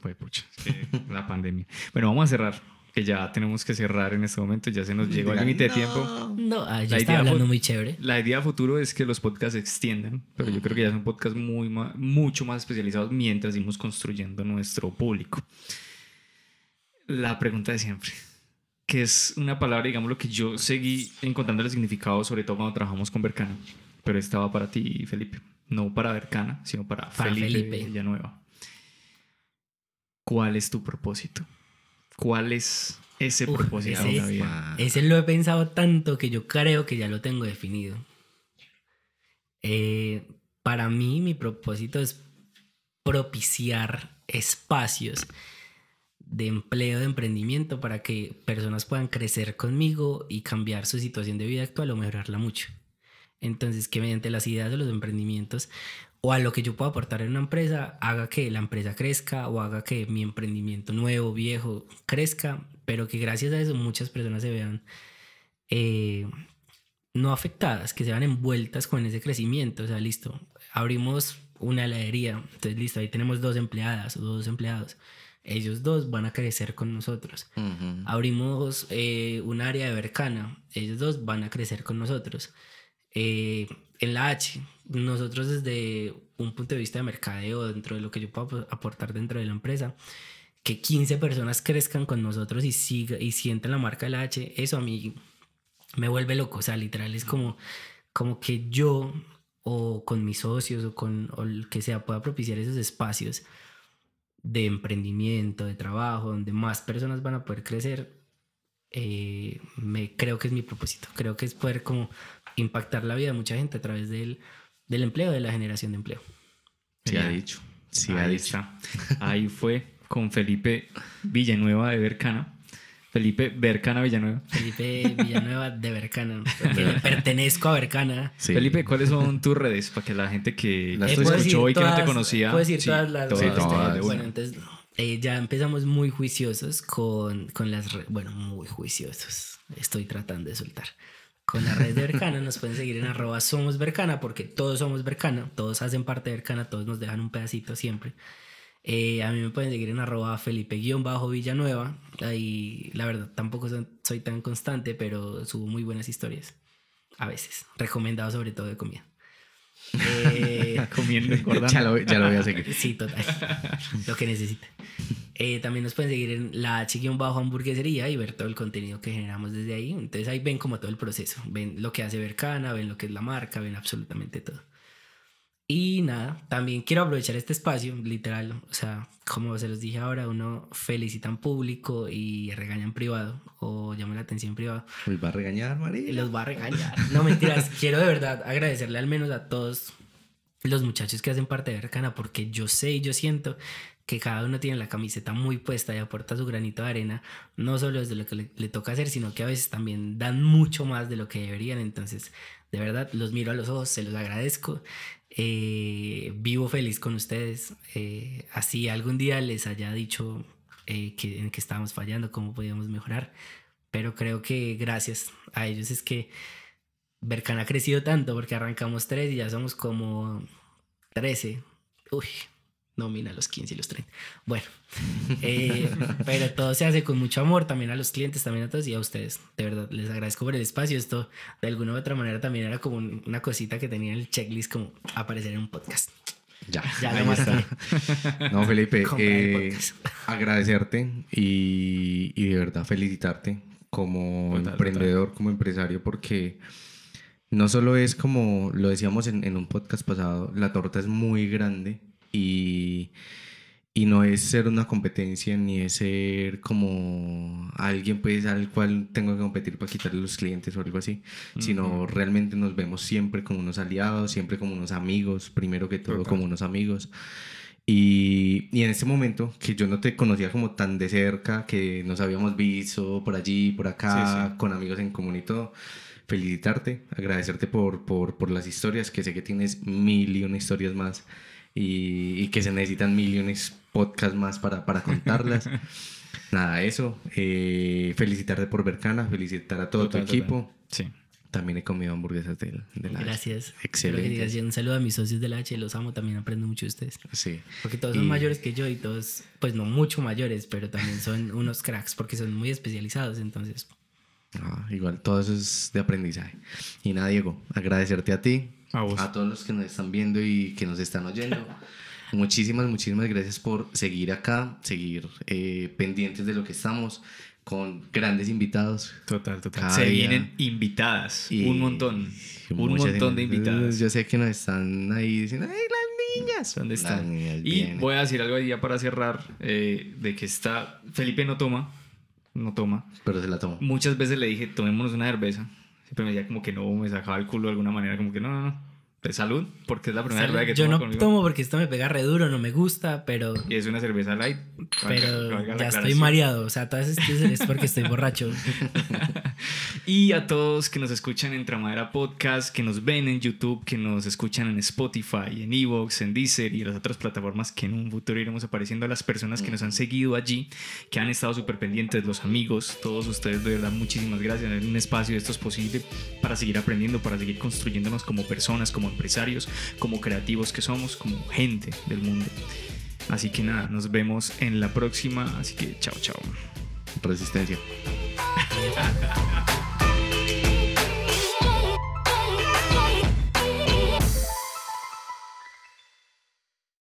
pues pucha, la pandemia. Bueno, vamos a cerrar que ya tenemos que cerrar en este momento, ya se nos llegó el límite de tiempo. No, ah, ya está hablando muy chévere. La idea futuro es que los podcasts se extiendan, pero yo creo que ya son podcasts muy, mucho más especializados mientras seguimos construyendo nuestro público. La pregunta de siempre, que es una palabra, digamos, lo que yo seguí encontrando el significado, sobre todo cuando trabajamos con Bercana, pero estaba para ti, Felipe. No para Bercana, sino para, para Felipe, Felipe Villanueva. ¿Cuál es tu propósito? ¿Cuál es ese propósito ese, de vida? Ese lo he pensado tanto que yo creo que ya lo tengo definido. Eh, para mí, mi propósito es propiciar espacios de empleo, de emprendimiento, para que personas puedan crecer conmigo y cambiar su situación de vida actual o mejorarla mucho. Entonces, que mediante las ideas de los emprendimientos o a lo que yo puedo aportar en una empresa haga que la empresa crezca o haga que mi emprendimiento nuevo, viejo, crezca, pero que gracias a eso muchas personas se vean eh, no afectadas, que se vean envueltas con ese crecimiento. O sea, listo, abrimos una heladería, entonces listo, ahí tenemos dos empleadas o dos empleados. Ellos dos van a crecer con nosotros. Abrimos eh, un área de Bercana. Ellos dos van a crecer con nosotros. Eh, en la H, nosotros desde un punto de vista de mercadeo, dentro de lo que yo puedo aportar dentro de la empresa, que 15 personas crezcan con nosotros y, siga, y sientan la marca de la H, eso a mí me vuelve loco, o sea, literal es como, como que yo o con mis socios o con o el que sea pueda propiciar esos espacios de emprendimiento, de trabajo, donde más personas van a poder crecer, eh, me, creo que es mi propósito. Creo que es poder como impactar la vida de mucha gente a través del, del empleo, de la generación de empleo. Sí, ha dicho. Sí, Ahí está. Ahí fue con Felipe Villanueva de Bercana. Felipe Bercana Villanueva. Felipe Villanueva de Bercana. Porque le pertenezco a Bercana. Felipe, ¿cuáles son tus redes? Para que la gente que las eh, escuchó hoy que no te conocía. Puedes decir todas las redes. bueno, entonces eh, ya empezamos muy juiciosos con, con las redes. Bueno, muy juiciosos. Estoy tratando de soltar. Con la red de Bercana nos pueden seguir en arroba somos Bercana porque todos somos Bercana, todos hacen parte de Bercana, todos nos dejan un pedacito siempre. Eh, a mí me pueden seguir en arroba Felipe-Villanueva. Ahí la verdad tampoco soy tan constante, pero subo muy buenas historias. A veces. Recomendado sobre todo de comida. Eh, Comiendo, ya lo, ya lo voy a seguir. Sí, total. lo que necesite. Eh, también nos pueden seguir en la bajo hamburguesería y ver todo el contenido que generamos desde ahí. Entonces ahí ven como todo el proceso. Ven lo que hace Bercana, ven lo que es la marca, ven absolutamente todo. Y nada, también quiero aprovechar este espacio, literal, o sea, como se los dije ahora, uno felicita en público y regaña en privado o llama la atención en privado. Los va a regañar, María. Los va a regañar. No mentiras, quiero de verdad agradecerle al menos a todos los muchachos que hacen parte de Arcana porque yo sé y yo siento que cada uno tiene la camiseta muy puesta y aporta su granito de arena, no solo desde lo que le, le, toca hacer, sino que a veces también dan mucho más de lo que deberían. Entonces, de verdad, los miro a los ojos, se los agradezco eh, vivo feliz con ustedes. Eh, así algún día les haya dicho eh, que, en que estábamos fallando, cómo podíamos mejorar. Pero creo que gracias a ellos es que Berkan ha crecido tanto porque arrancamos tres y ya somos como 13. Uy, nómina los 15 y los 30. Bueno, eh, pero todo se hace con mucho amor también a los clientes, también a todos y a ustedes. De verdad, les agradezco por el espacio. Esto de alguna u otra manera también era como una cosita que tenía en el checklist como aparecer en un podcast. Ya, ya lo está. No, Felipe, eh, agradecerte y, y, de verdad felicitarte como emprendedor, como empresario, porque no solo es como lo decíamos en, en un podcast pasado, la torta es muy grande y, y no es ser una competencia ni es ser como alguien pues al cual tengo que competir para quitarle los clientes o algo así, sino realmente nos vemos siempre como unos aliados, siempre como unos amigos, primero que todo como unos amigos. Y, y, en este momento, que yo no te conocía como tan de cerca, que nos habíamos visto por allí, por acá, con amigos en común y todo, felicitarte, agradecerte por, por, por las historias, que sé que tienes mil y una historias más y, que se necesitan millones podcasts más para, para contarlas. Nada, eso. Eh, felicitarte por Bercana, felicitar a todo tu equipo. Sí. También he comido hamburguesas de, la Gracias. Excelente. un saludo a mis socios de la H, los amo, también aprendo mucho de ustedes. Sí. Porque todos son mayores que yo y todos, pues no mucho mayores, pero también son unos cracks porque son muy especializados, entonces. Ah, igual, todo eso es de aprendizaje. Y nada, Diego, agradecerte a ti, a, todos los que nos están viendo y que nos están oyendo. muchísimas, muchísimas gracias por seguir acá, seguir eh, pendientes de lo que estamos con grandes invitados. Total, total. Se vienen invitadas, un montón, un montón de invitadas. Yo sé que nos están ahí diciendo, ¡ay, las niñas! ¿Dónde están? y voy a decir algo ahí ya para cerrar, eh, de que está, Felipe no toma, no toma. Pero se la toma. Muchas veces le dije, tomémonos una cerveza. Siempre me decía como que no, me sacaba el culo de alguna manera, como que no, no. Salud, porque es la primera cerveza que Yo no tomo porque esto me pega re duro, no me gusta, pero. Y es una cerveza light. Pero ya estoy mareado, o sea, todas estas es porque estoy borracho. y a todos que nos escuchan en Tramadera Podcast, que nos ven en YouTube, que nos escuchan en Spotify, en Evox, en Deezer y las otras plataformas que en un futuro iremos apareciendo, a las personas que nos han seguido allí, que han estado súper pendientes, los amigos, todos ustedes, de verdad, muchísimas gracias. En un espacio de esto es posible para seguir aprendiendo, para seguir construyéndonos como personas, como empresarios, como creativos que somos, como gente del mundo. Así que nada, nos vemos en la próxima. Así que chao, chao. Resistencia.